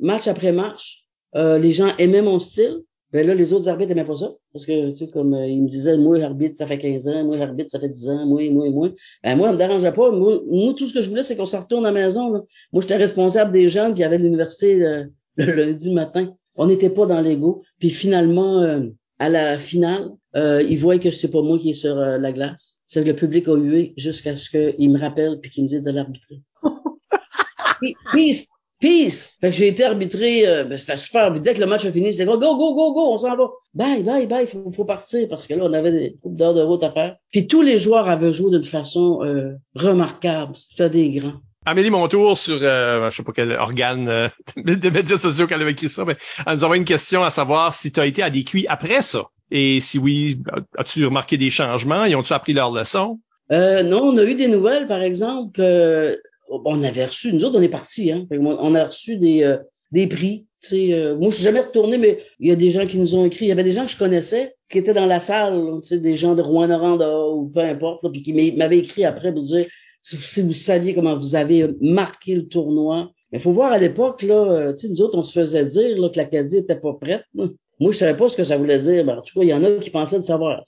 match après match. les gens aimaient mon style. Ben là, les autres arbitres n'aimaient pas ça. Parce que, tu sais, comme euh, ils me disaient, moi, arbitre, ça fait 15 ans, moi, arbitre, ça fait 10 ans, moi, moi, moi. Ben moi, ça me dérangeait pas. Moi, tout ce que je voulais, c'est qu'on se retourne à la maison. Là. Moi, j'étais responsable des jeunes qui avaient l'université euh, le lundi matin. On n'était pas dans l'ego. Puis finalement, euh, à la finale, ils voient que c'est pas moi qui est sur la glace. C'est que le public a hué jusqu'à ce qu'il me rappelle puis qu'il me dise de l'arbitrer. puis, Peace! Fait que j'ai été arbitré, euh, ben, c'était super. Dès que le match a fini, c'était go, go, go, go, go, on s'en va. Bye, bye, bye, faut, faut partir parce que là, on avait des coupes d'heures de route à faire. Puis tous les joueurs avaient joué d'une façon euh, remarquable. C'était des grands. Amélie Montour sur, euh, je sais pas quel organe euh, des médias sociaux qu'elle avait écrit ça, mais elle nous envoie une question à savoir si tu as été à des cuits après ça. Et si oui, as-tu remarqué des changements? Ils ont-tu appris leur leçon? Euh, non, on a eu des nouvelles, par exemple, que on avait reçu, nous autres, on est partis, hein. On a reçu des, euh, des prix. Euh, moi, je suis jamais retourné, mais il y a des gens qui nous ont écrit. Il y avait des gens que je connaissais qui étaient dans la salle, des gens de Rouen-Noranda ou peu importe, puis qui m'avaient écrit après pour dire si vous saviez comment vous avez marqué le tournoi. Mais faut voir à l'époque, là, euh, nous autres, on se faisait dire là, que l'Acadie était pas prête. Moi, je savais pas ce que ça voulait dire. Mais en tout cas, il y en a qui pensaient de savoir.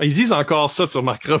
Ils disent encore ça, tu remarqueras.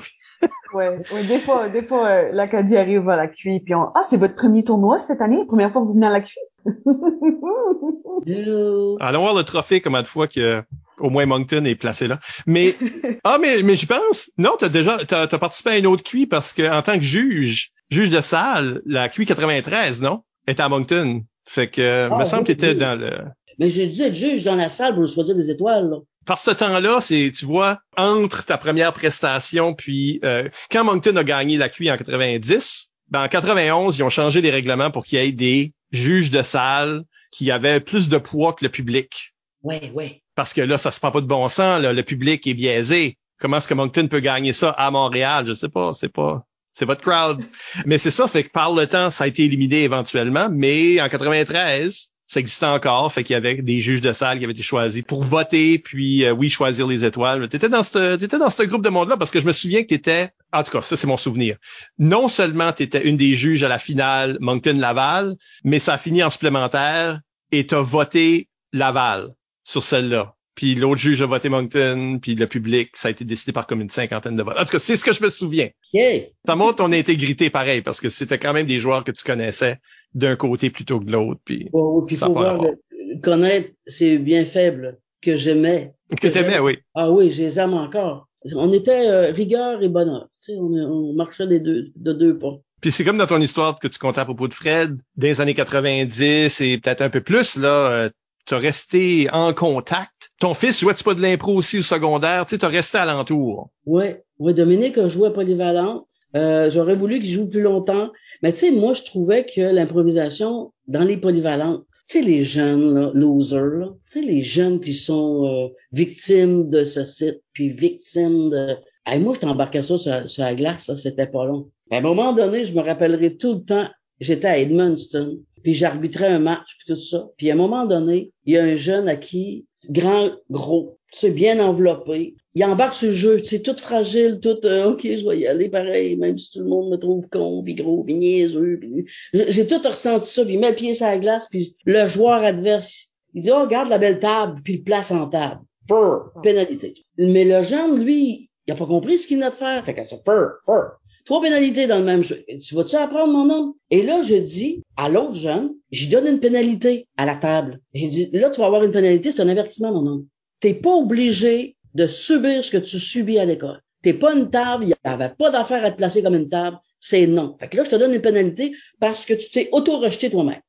Ouais, ouais, des fois, des fois, euh, l'Acadie arrive à la QI, puis on, ah, c'est votre premier tournoi cette année, première fois que vous venez à la QI. Allons voir le trophée combien de fois que au moins Moncton est placé là. Mais ah mais mais j'y pense. Non, t'as déjà t'as as participé à une autre QI parce que en tant que juge, juge de salle, la QI 93, non, est à Moncton. Fait que ah, me semble que t'étais dans le. Mais j'ai dû être juge dans la salle pour choisir des étoiles. Là. Parce que ce temps-là, c'est, tu vois, entre ta première prestation puis euh, quand Moncton a gagné la QI en 90, ben en 91, ils ont changé les règlements pour qu'il y ait des juges de salle qui avaient plus de poids que le public. Oui, oui. Parce que là, ça se prend pas de bon sens, le public est biaisé. Comment est-ce que Moncton peut gagner ça à Montréal? Je sais pas, c'est pas. C'est votre crowd. mais c'est ça, ça fait que par le temps, ça a été éliminé éventuellement, mais en 93, ça existait encore, fait qu'il y avait des juges de salle qui avaient été choisis pour voter, puis euh, oui, choisir les étoiles. T'étais dans ce t'étais dans ce groupe de monde-là parce que je me souviens que t'étais, en tout cas, ça c'est mon souvenir. Non seulement t'étais une des juges à la finale Moncton-Laval, mais ça a fini en supplémentaire et t'as voté Laval sur celle-là. Puis l'autre juge a voté Moncton, puis le public, ça a été décidé par comme une cinquantaine de votes. En tout cas, c'est ce que je me souviens. Yeah. Ça montre ton intégrité pareil, parce que c'était quand même des joueurs que tu connaissais d'un côté plutôt que de l'autre. Puis, oh, puis faut voir, connaître, c'est bien faible que j'aimais. Que, t'aimais, oui. Ah oui, je les aime encore. On était euh, rigueur et bonheur. Tu sais, on, on marchait des deux, de deux pas. Puis c'est comme dans ton histoire que tu comptais à propos de Fred, dans les années 90 et peut-être un peu plus, là, euh, tu as resté en contact. Ton fils jouait-tu pas de l'impro aussi au secondaire? Tu sais, as resté alentour. Oui, ouais, Dominique a joué à Polyvalent. Euh, j'aurais voulu qu'il joue plus longtemps. Mais tu sais, moi, je trouvais que l'improvisation dans les polyvalentes, tu les jeunes là, losers, sais, les jeunes qui sont euh, victimes de ce site, puis victimes de... Hey, moi, je t'embarquais ça sur, la glace, c'était pas long. À un moment donné, je me rappellerai tout le temps, j'étais à Edmundston, puis j'arbitrais un match, puis tout ça. Puis à un moment donné, il y a un jeune à qui, grand, gros, tu sais, bien enveloppé, il embarque le jeu, tu sais, tout fragile, tout, euh, OK, je vais y aller pareil, même si tout le monde me trouve con, puis gros, puis niaiseux. Puis... J'ai tout ressenti ça, puis il met le pied sur la glace, puis le joueur adverse, il dit, oh, regarde la belle table, puis il place en table. Fur, pénalité. Mais le jeune, lui, il a pas compris ce qu'il venait de faire. Fait que ça, fur, fur. Trois pénalités dans le même jeu. Tu vas-tu apprendre, mon homme? Et là, je dis à l'autre jeune, j'y donne une pénalité à la table. J'ai dit, là, tu vas avoir une pénalité, c'est un avertissement, mon homme. T'es pas obligé de subir ce que tu subis à l'école. T'es pas une table, il n'y avait pas d'affaire à te placer comme une table, c'est non. Fait que là, je te donne une pénalité parce que tu t'es auto-rejeté toi-même.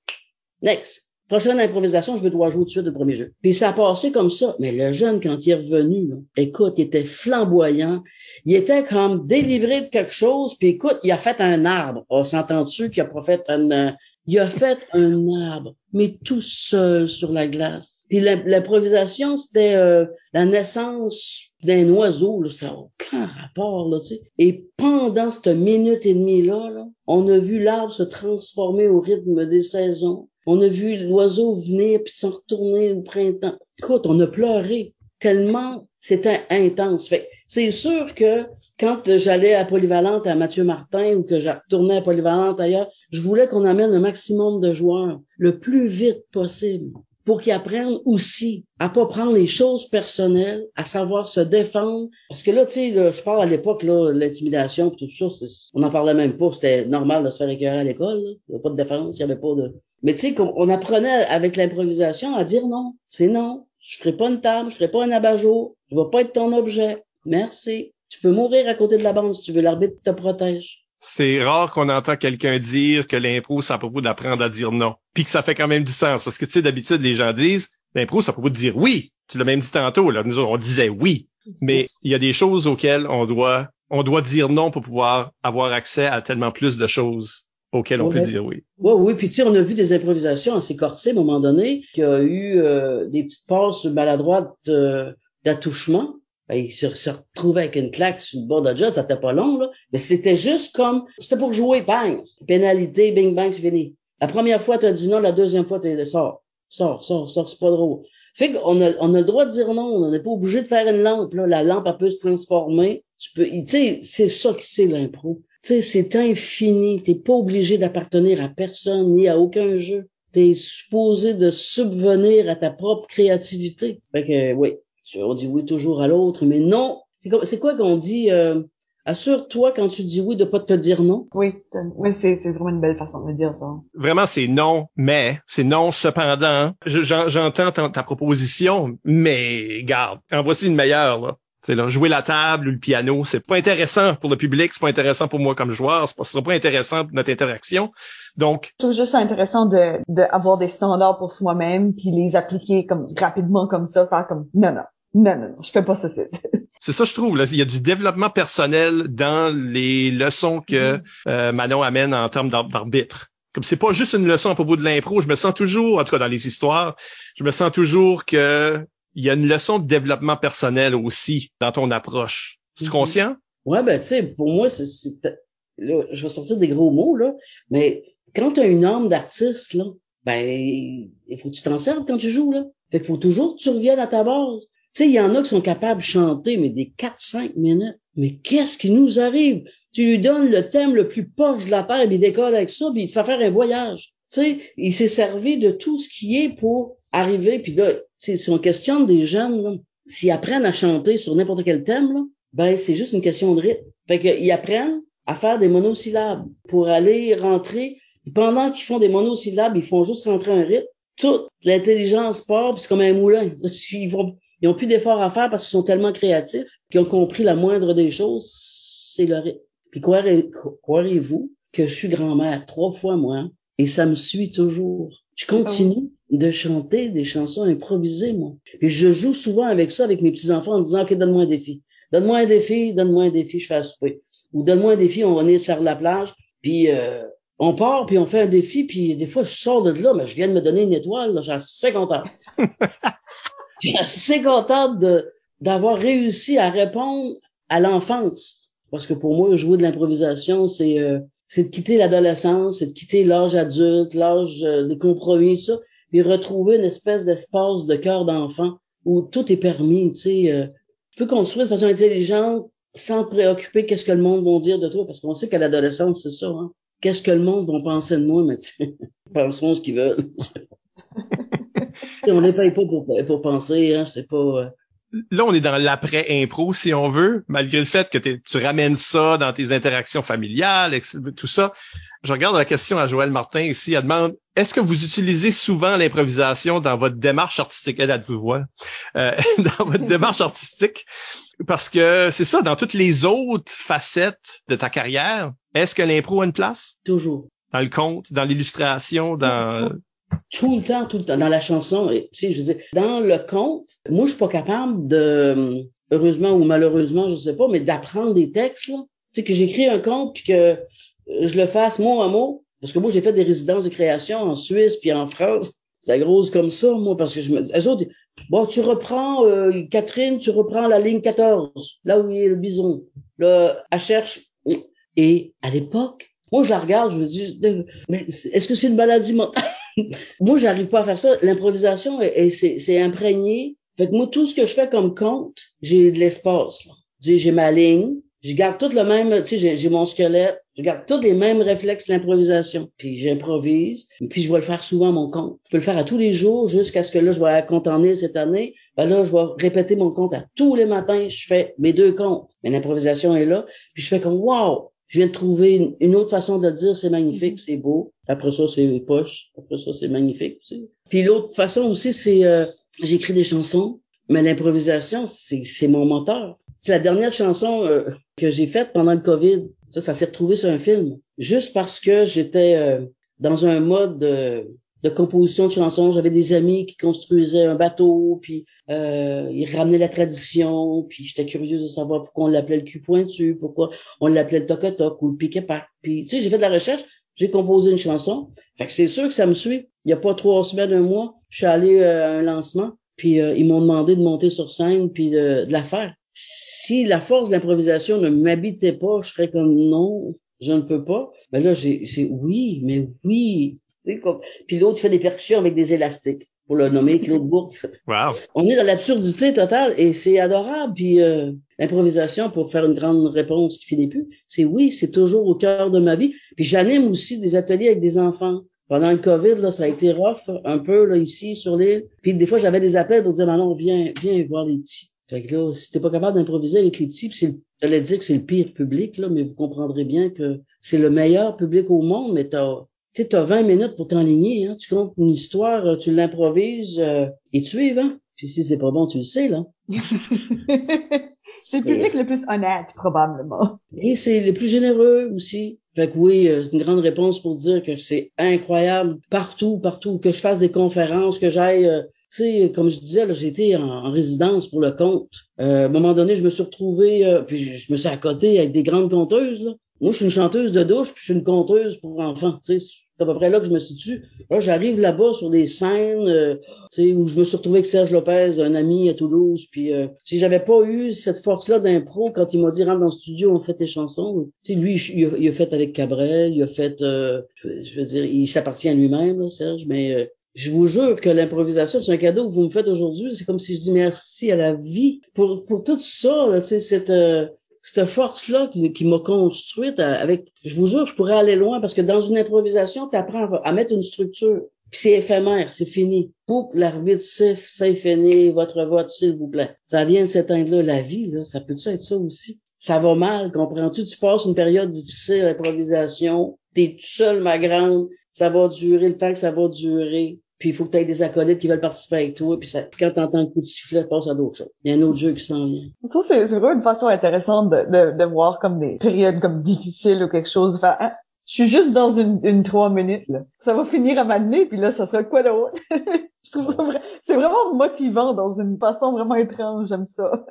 Next. Prochaine improvisation, je veux toi jouer tout de suite le premier jeu. Puis ça a passé comme ça. Mais le jeune, quand il est revenu, écoute, il était flamboyant. Il était comme délivré de quelque chose. Puis écoute, il a fait un arbre. On s'entend-tu qu'il a pas fait un, il a fait un arbre, mais tout seul sur la glace. Puis l'improvisation, c'était euh, la naissance d'un oiseau, là, ça n'a aucun rapport, là, tu sais. Et pendant cette minute et demie-là, là, on a vu l'arbre se transformer au rythme des saisons. On a vu l'oiseau venir puis s'en retourner au printemps. Écoute, on a pleuré tellement c'était intense. Fait c'est sûr que quand j'allais à Polyvalente à Mathieu Martin ou que je retournais à Polyvalente ailleurs, je voulais qu'on amène un maximum de joueurs le plus vite possible pour qu'ils apprennent aussi à pas prendre les choses personnelles, à savoir se défendre. Parce que là, tu sais, je parle à l'époque, là, l'intimidation tout ça, on n'en parlait même pas. C'était normal de se faire écœurer à l'école. Il n'y avait pas de défense, il n'y avait pas de... Mais tu sais, on apprenait avec l'improvisation à dire non. C'est non. Je ferai pas une table, je ferai pas un abat-jour, je vais pas être ton objet. Merci. Tu peux mourir à côté de la bande si tu veux, l'arbitre te protège. C'est rare qu'on entend quelqu'un dire que l'impro, c'est à propos d'apprendre à dire non. Puis que ça fait quand même du sens. Parce que, tu sais, d'habitude, les gens disent, l'impro, c'est à propos de dire oui. Tu l'as même dit tantôt, là. Nous, on disait oui. Mais il y a des choses auxquelles on doit, on doit dire non pour pouvoir avoir accès à tellement plus de choses auxquelles on peut dire oui. Oui, oui. Puis, tu sais, on a vu des improvisations assez corsées à un moment donné, qu'il y a eu euh, des petites passes maladroites euh, d'attouchement ben, il se, retrouvait avec une claque sur le bord de la ça n'était pas long, là. Mais c'était juste comme, c'était pour jouer, bang, pénalité, bing, bang, c'est fini. La première fois, tu as dit non, la deuxième fois, tu as dit sors, sors, sors, sors, c'est pas drôle. Fait qu'on a, on a le droit de dire non, on n'est pas obligé de faire une lampe, là. La lampe, elle peut se transformer. Tu peux, tu sais, c'est ça qui c'est l'impro. Tu sais, c'est infini. T'es pas obligé d'appartenir à personne, ni à aucun jeu. T'es supposé de subvenir à ta propre créativité. Fait que, oui, on dit oui toujours à l'autre, mais non. C'est quoi qu'on dit euh, Assure-toi quand tu dis oui de pas te dire non? Oui, oui c'est vraiment une belle façon de dire ça. Vraiment, c'est non, mais c'est non cependant. J'entends ta, proposition, mais garde, en voici une meilleure. Là. C'est là, jouer la table ou le piano, c'est pas intéressant pour le public, c'est pas intéressant pour moi comme joueur, c'est pas, sera pas intéressant pour notre interaction. Donc, je trouve juste intéressant de, de avoir des standards pour soi-même puis les appliquer comme rapidement comme ça, faire comme non non non, non, non, je fais pas ça. C'est ça, je trouve. Là. Il y a du développement personnel dans les leçons que mm-hmm. euh, Manon amène en termes d'arbitre. Comme c'est pas juste une leçon à propos de l'impro, je me sens toujours, en tout cas dans les histoires, je me sens toujours que il y a une leçon de développement personnel aussi dans ton approche. Tu es mm-hmm. conscient? Ouais, ben tu sais, pour moi, c'est, là, je vais sortir des gros mots là, mais quand tu as une âme d'artiste là, ben il faut que tu t'en serves quand tu joues là. Fait qu'il faut toujours que tu reviennes à ta base. Tu sais, il y en a qui sont capables de chanter, mais des 4-5 minutes. Mais qu'est-ce qui nous arrive? Tu lui donnes le thème le plus poche de la terre, puis il décolle avec ça, puis il te fait faire un voyage. Tu sais, il s'est servi de tout ce qui est pour arriver. Puis là, si on questionne des jeunes, s'ils apprennent à chanter sur n'importe quel thème, là, ben c'est juste une question de rythme. Fait qu'ils apprennent à faire des monosyllabes pour aller rentrer. Pendant qu'ils font des monosyllabes, ils font juste rentrer un rythme. Toute l'intelligence part, puis c'est comme un moulin. Ils vont, ils ont plus d'efforts à faire parce qu'ils sont tellement créatifs qu'ils ont compris la moindre des choses, c'est le rythme. Puis croirez-vous que je suis grand-mère trois fois moi et ça me suit toujours. Je continue de chanter des chansons improvisées, moi. Puis je joue souvent avec ça, avec mes petits-enfants, en disant, OK, donne-moi un défi. Donne-moi un défi, donne-moi un défi, je fais un souper. Ou donne-moi un défi, on va aller sur la plage, puis euh, on part, puis on fait un défi, puis des fois, je sors de là, mais je viens de me donner une étoile, j'ai assez content. Je suis assez contente de, d'avoir réussi à répondre à l'enfance. Parce que pour moi, jouer de l'improvisation, c'est, euh, c'est de quitter l'adolescence, c'est de quitter l'âge adulte, l'âge euh, des compromis, tout ça, puis retrouver une espèce d'espace de cœur d'enfant où tout est permis, tu sais. Euh, tu peux construire de façon intelligente sans te préoccuper qu'est-ce que le monde va dire de toi, parce qu'on sait qu'à l'adolescence, c'est ça, hein. Qu'est-ce que le monde va penser de moi, mais tu sais, penseront ce qu'ils veulent. on les paye pas pour, pour penser, hein, c'est pas... Là, on est dans l'après-impro, si on veut, malgré le fait que tu ramènes ça dans tes interactions familiales, tout ça. Je regarde la question à Joël Martin ici. Elle demande, est-ce que vous utilisez souvent l'improvisation dans votre démarche artistique? Elle, elle vous voit. Euh, dans votre démarche artistique. Parce que c'est ça, dans toutes les autres facettes de ta carrière, est-ce que l'impro a une place? Toujours. Dans le conte, dans l'illustration, dans tout le temps, tout le temps, dans la chanson, tu sais, je veux dire, dans le conte, moi, je suis pas capable de, heureusement ou malheureusement, je sais pas, mais d'apprendre des textes, là. Tu sais, que j'écris un conte puis que je le fasse mot à mot. Parce que moi, j'ai fait des résidences de création en Suisse puis en France. C'est grosse comme ça, moi, parce que je me autres, bon, tu reprends, euh, Catherine, tu reprends la ligne 14, là où il est le bison. Là, elle cherche. Et à l'époque, moi, je la regarde, je me dis, mais est-ce que c'est une maladie mentale? Moi, j'arrive pas à faire ça. L'improvisation, c'est imprégné. Fait que moi, tout ce que je fais comme compte, j'ai de l'espace. J'ai ma ligne, je garde tout le même, tu sais, j'ai mon squelette, je garde tous les mêmes réflexes l'improvisation. Puis j'improvise, puis je vais le faire souvent mon compte. Je peux le faire à tous les jours jusqu'à ce que là, je vais à en cette année. Ben là, je vais répéter mon compte à tous les matins. Je fais mes deux comptes. Mais l'improvisation est là. Puis je fais comme, wow, je viens de trouver une, autre façon de dire c'est magnifique, c'est beau. Après ça, c'est poche. Après ça, c'est magnifique. Puis l'autre façon aussi, c'est euh, j'écris des chansons, mais l'improvisation, c'est mon moteur. C'est la dernière chanson euh, que j'ai faite pendant le COVID. Ça, ça s'est retrouvé sur un film. Juste parce que j'étais euh, dans un mode de, composition de chansons. J'avais des amis qui construisaient un bateau, puis euh, ils ramenaient la tradition, puis j'étais curieuse de savoir pourquoi on l'appelait le cul pointu, pourquoi on l'appelait le toc ou le piquet Puis, tu sais, j'ai fait de la recherche, j'ai composé une chanson. Fait que c'est sûr que ça me suit. Il y a pas trois semaines, un mois, je suis allé euh, à un lancement, puis euh, ils m'ont demandé de monter sur scène, puis de, de la faire. Si la force de l'improvisation ne m'habitait pas, je serais comme non, je ne peux pas. Mais ben là, j'ai, c'est oui, mais oui. Comme... Puis l'autre fait des percussions avec des élastiques, pour le nommer Claude Bourg. Wow. On est dans l'absurdité totale et c'est adorable. Puis euh, l'improvisation, pour faire une grande réponse qui finit plus, c'est oui, c'est toujours au cœur de ma vie. Puis j'anime aussi des ateliers avec des enfants. Pendant le COVID, là, ça a été rough un peu là, ici sur l'île. Puis des fois, j'avais des appels pour dire, Manon, viens, viens voir les petits. Fait que là, si t'es pas capable d'improviser avec les petits, c'est j'allais dire que c'est le pire public, là, mais vous comprendrez bien que c'est le meilleur public au monde, mais t'as tu as 20 minutes pour t'enligner, hein. Tu comptes une histoire, tu l'improvises euh, et tu y hein. Puis si c'est pas bon, tu le sais, là. c'est le public le plus honnête, probablement. Et c'est le plus généreux aussi. Fait que oui, euh, c'est une grande réponse pour dire que c'est incroyable partout, partout, que je fasse des conférences, que j'aille, euh, tu sais, comme je disais, là, j'étais en, en, résidence pour le compte. Euh, à un moment donné, je me suis retrouvé, euh, puis je me suis à côté avec des grandes conteuses. Là. Moi, je suis une chanteuse de douche, puis je suis une conteuse pour enfants. C'est à peu près là que je me situe. Là, j'arrive là-bas sur des scènes euh, où je me suis retrouvé avec Serge Lopez, un ami à Toulouse. Puis euh, si j'avais pas eu cette force-là d'impro, quand il m'a dit rentre dans le studio, on fait tes chansons. Sais, lui, il a, fait avec Cabrel, il a fait, euh, je, veux dire, il s'appartient à lui-même, Serge, mais euh, je vous jure que l'improvisation, c'est un cadeau que vous me faites aujourd'hui. C'est comme si je dis merci à la vie pour pour tout ça, sais, cette cette force-là qui, m'a construite avec, je vous jure, je pourrais aller loin parce que dans une improvisation, tu apprends à mettre une structure. Puis c'est éphémère, c'est fini. Poup, l'arbitre siffle, c'est fini, votre vote, s'il vous plaît. Ça vient de s'éteindre là. La vie, là, ça peut être ça aussi? Ça va mal, comprends-tu? Tu passes une période difficile à l'improvisation, t'es tout seul, ma grande, ça va durer le temps que ça va durer puis il faut que tu aies des acolytes qui veulent participer avec toi, puis, ça, quand tu entends le coup de sifflet, passe à d'autres choses. Il y a un autre jeu qui s'en vient. Ça, c'est, c'est vraiment une façon intéressante de, de, de, voir comme des périodes comme difficiles ou quelque chose. Enfin, hein, je suis juste dans une, une trois minutes, là. Ça va finir à m'amener, puis là, ça sera quoi d'autre? je trouve ça vrai, c'est vraiment motivant dans une façon vraiment étrange, j'aime ça.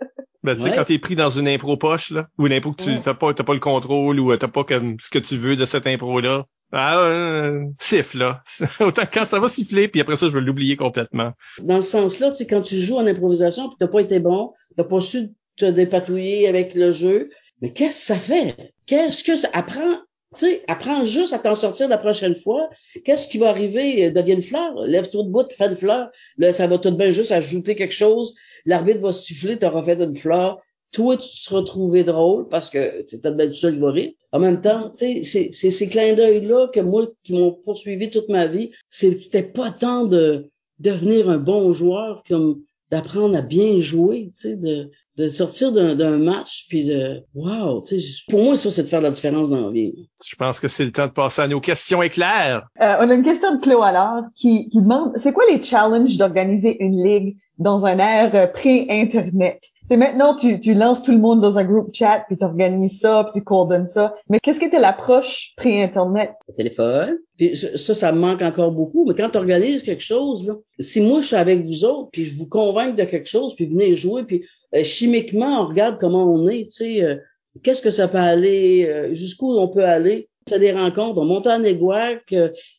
Ben, tu sais, quand t'es pris dans une impro poche, là, ou une impro que tu t'as pas, t'as pas le contrôle, ou t'as pas comme ce que tu veux de cette impro-là, euh, siffle, là. Autant quand ça va siffler, puis après ça, je vais l'oublier complètement. Dans ce sens-là, tu sais, quand tu joues en improvisation, puis t'as pas été bon, t'as pas su te dépatouiller avec le jeu, mais qu'est-ce que ça fait? Qu'est-ce que ça apprend? Tu sais, apprends juste à t'en sortir la prochaine fois. Qu'est-ce qui va arriver? Deviens une fleur? Lève-toi de bout, fais une fleur. Là, ça va tout de bien juste ajouter quelque chose. L'arbitre va siffler, t'auras fait une fleur toi, tu seras trouvé drôle parce que c'est peut-être seul qui va rire. En même temps, tu sais, c'est ces clins d'œil-là que moi, qui m'ont poursuivi toute ma vie, c'était pas tant de devenir un bon joueur comme d'apprendre à bien jouer, tu sais, de, de sortir d'un match puis de wow, tu sais, pour moi ça c'est de faire la différence dans la vie. Je pense que c'est le temps de passer à nos questions éclairs. Euh, on a une question de Chloé alors qui, qui demande c'est quoi les challenges d'organiser une ligue dans un ère pré-internet? C'est maintenant tu, tu lances tout le monde dans un groupe chat puis tu organises ça puis tu coordonnes ça. Mais qu'est-ce qui était l'approche pré-internet? Le téléphone. Puis ça, ça me manque encore beaucoup. Mais quand tu organises quelque chose, là, si moi je suis avec vous autres puis je vous convainc de quelque chose puis venez jouer puis euh, chimiquement on regarde comment on est, tu sais, euh, qu'est-ce que ça peut aller, euh, jusqu'où on peut aller. On fait des rencontres, on monte en Éguac.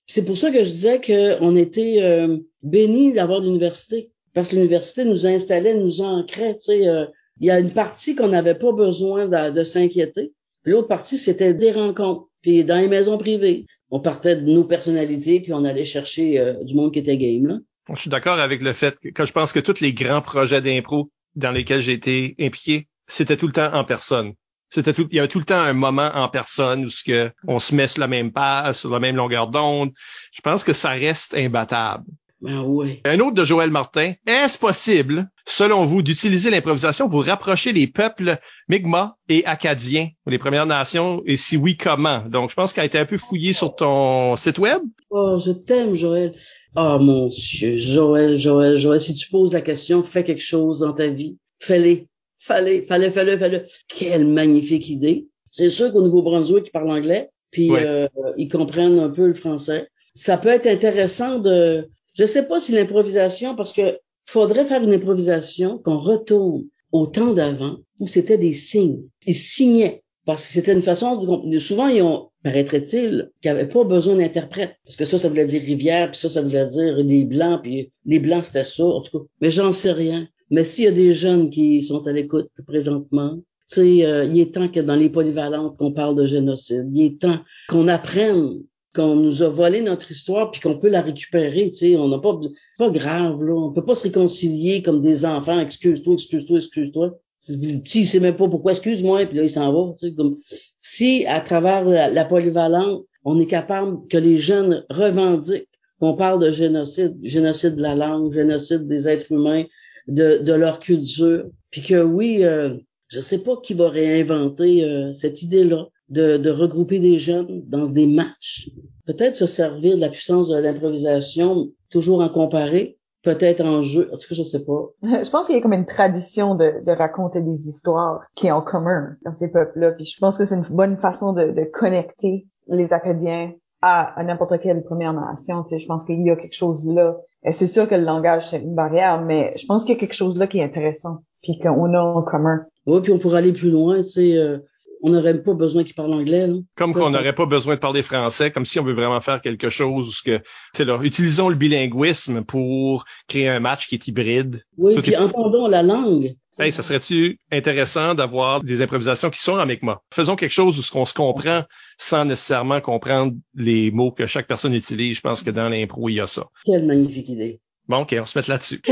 c'est pour ça que je disais qu'on était bénis d'avoir l'université parce que l'université nous installait, nous ancrait. Tu sais, euh, il y a une partie qu'on n'avait pas besoin de, s'inquiéter. L'autre partie, c'était des rencontres. Puis dans les maisons privées, on partait de nos personnalités, puis on allait chercher euh, du monde qui était game. Là. Je suis d'accord avec le fait que, je pense que tous les grands projets d'impro dans lesquels j'ai été impliqué, c'était tout le temps en personne. C'était tout, il y avait tout le temps un moment en personne où ce que on se met sur la même page, sur la même longueur d'onde. Je pense que ça reste imbattable. Ben Un autre de Joël Martin. Est-ce possible, selon vous, d'utiliser l'improvisation pour rapprocher les peuples Mi'kmaq et Acadiens, les Premières Nations, et si oui, comment? Donc, je pense qu'elle a été un peu fouillée sur ton site web. Oh, je t'aime, Joël. Oh, mon Dieu, Joël, Joël, Joël, si tu poses la question, fais quelque chose dans ta vie. Fais-le. Fallait, fallait, fallait, fallait. Quelle magnifique idée. C'est sûr qu'au Nouveau-Brunswick, ils parlent anglais, puis euh, ils comprennent un peu le français. Ça peut être intéressant de... Je sais pas si l'improvisation, parce que faudrait faire une improvisation qu'on retourne au temps d'avant où c'était des signes. Ils signaient parce que c'était une façon de... souvent ils ont paraîtrait-il qu'ils n'avaient pas besoin d'interprète parce que ça ça voulait dire rivière puis ça ça voulait dire les blancs puis les blancs c'était ça en tout cas mais j'en sais rien mais s'il y a des jeunes qui sont à l'écoute présentement c'est euh, il est temps que dans les polyvalentes qu'on parle de génocide il est temps qu'on apprenne qu'on nous a volé notre histoire puis qu'on peut la récupérer, tu sais, on n'a pas pas grave là, on peut pas se réconcilier comme des enfants, excuse-toi, excuse-toi, excuse-toi. Si il sait même pas pourquoi, excuse-moi, puis là il s'en va, tu sais, comme. Si à travers la, polyvalente, on est capable que les jeunes revendiquent qu'on parle de génocide, génocide de la langue, génocide des êtres humains, de, de leur culture, puis que oui, euh, je sais pas qui va réinventer euh, cette idée-là, de, regrouper des jeunes dans des matchs. Peut-être se servir de la puissance de l'improvisation, toujours en comparer, peut-être en jeu. En tout cas, je sais pas. je pense qu'il y a comme une tradition de, raconter des histoires qui est en commun dans ces peuples-là. Puis je pense que c'est une bonne façon de, connecter les Acadiens à, n'importe quelle Première Nation. Tu sais, je pense qu'il y a quelque chose là. Et c'est sûr que le langage, c'est une barrière, mais je pense qu'il y a quelque chose là qui est intéressant, puis qu'on a en commun. Oui, puis on pourrait aller plus loin, tu sais, euh, on n'aurait pas besoin qu'ils parlent anglais. Comme qu'on n'aurait pas besoin de parler français, comme si on veut vraiment faire quelque chose que c'est là. Utilisons le bilinguisme pour créer un match qui est hybride. Oui, puis entendons la langue. Hey, ça serait-tu intéressant d'avoir des improvisations qui sont avec moi? Faisons quelque chose où on se comprend sans nécessairement comprendre les mots que chaque personne utilise. Je pense que dans l'impro, il y a ça. Quelle magnifique idée. Bon, OK, on se met là-dessus.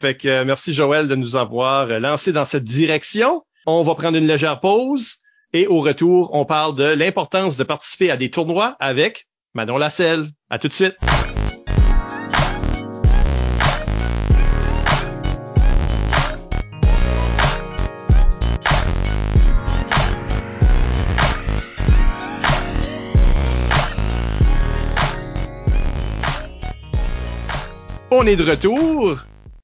fait que euh, merci Joël de nous avoir lancé dans cette direction. On va prendre une légère pause et au retour, on parle de l'importance de participer à des tournois avec Manon Lasselle. À tout de suite. On est de retour.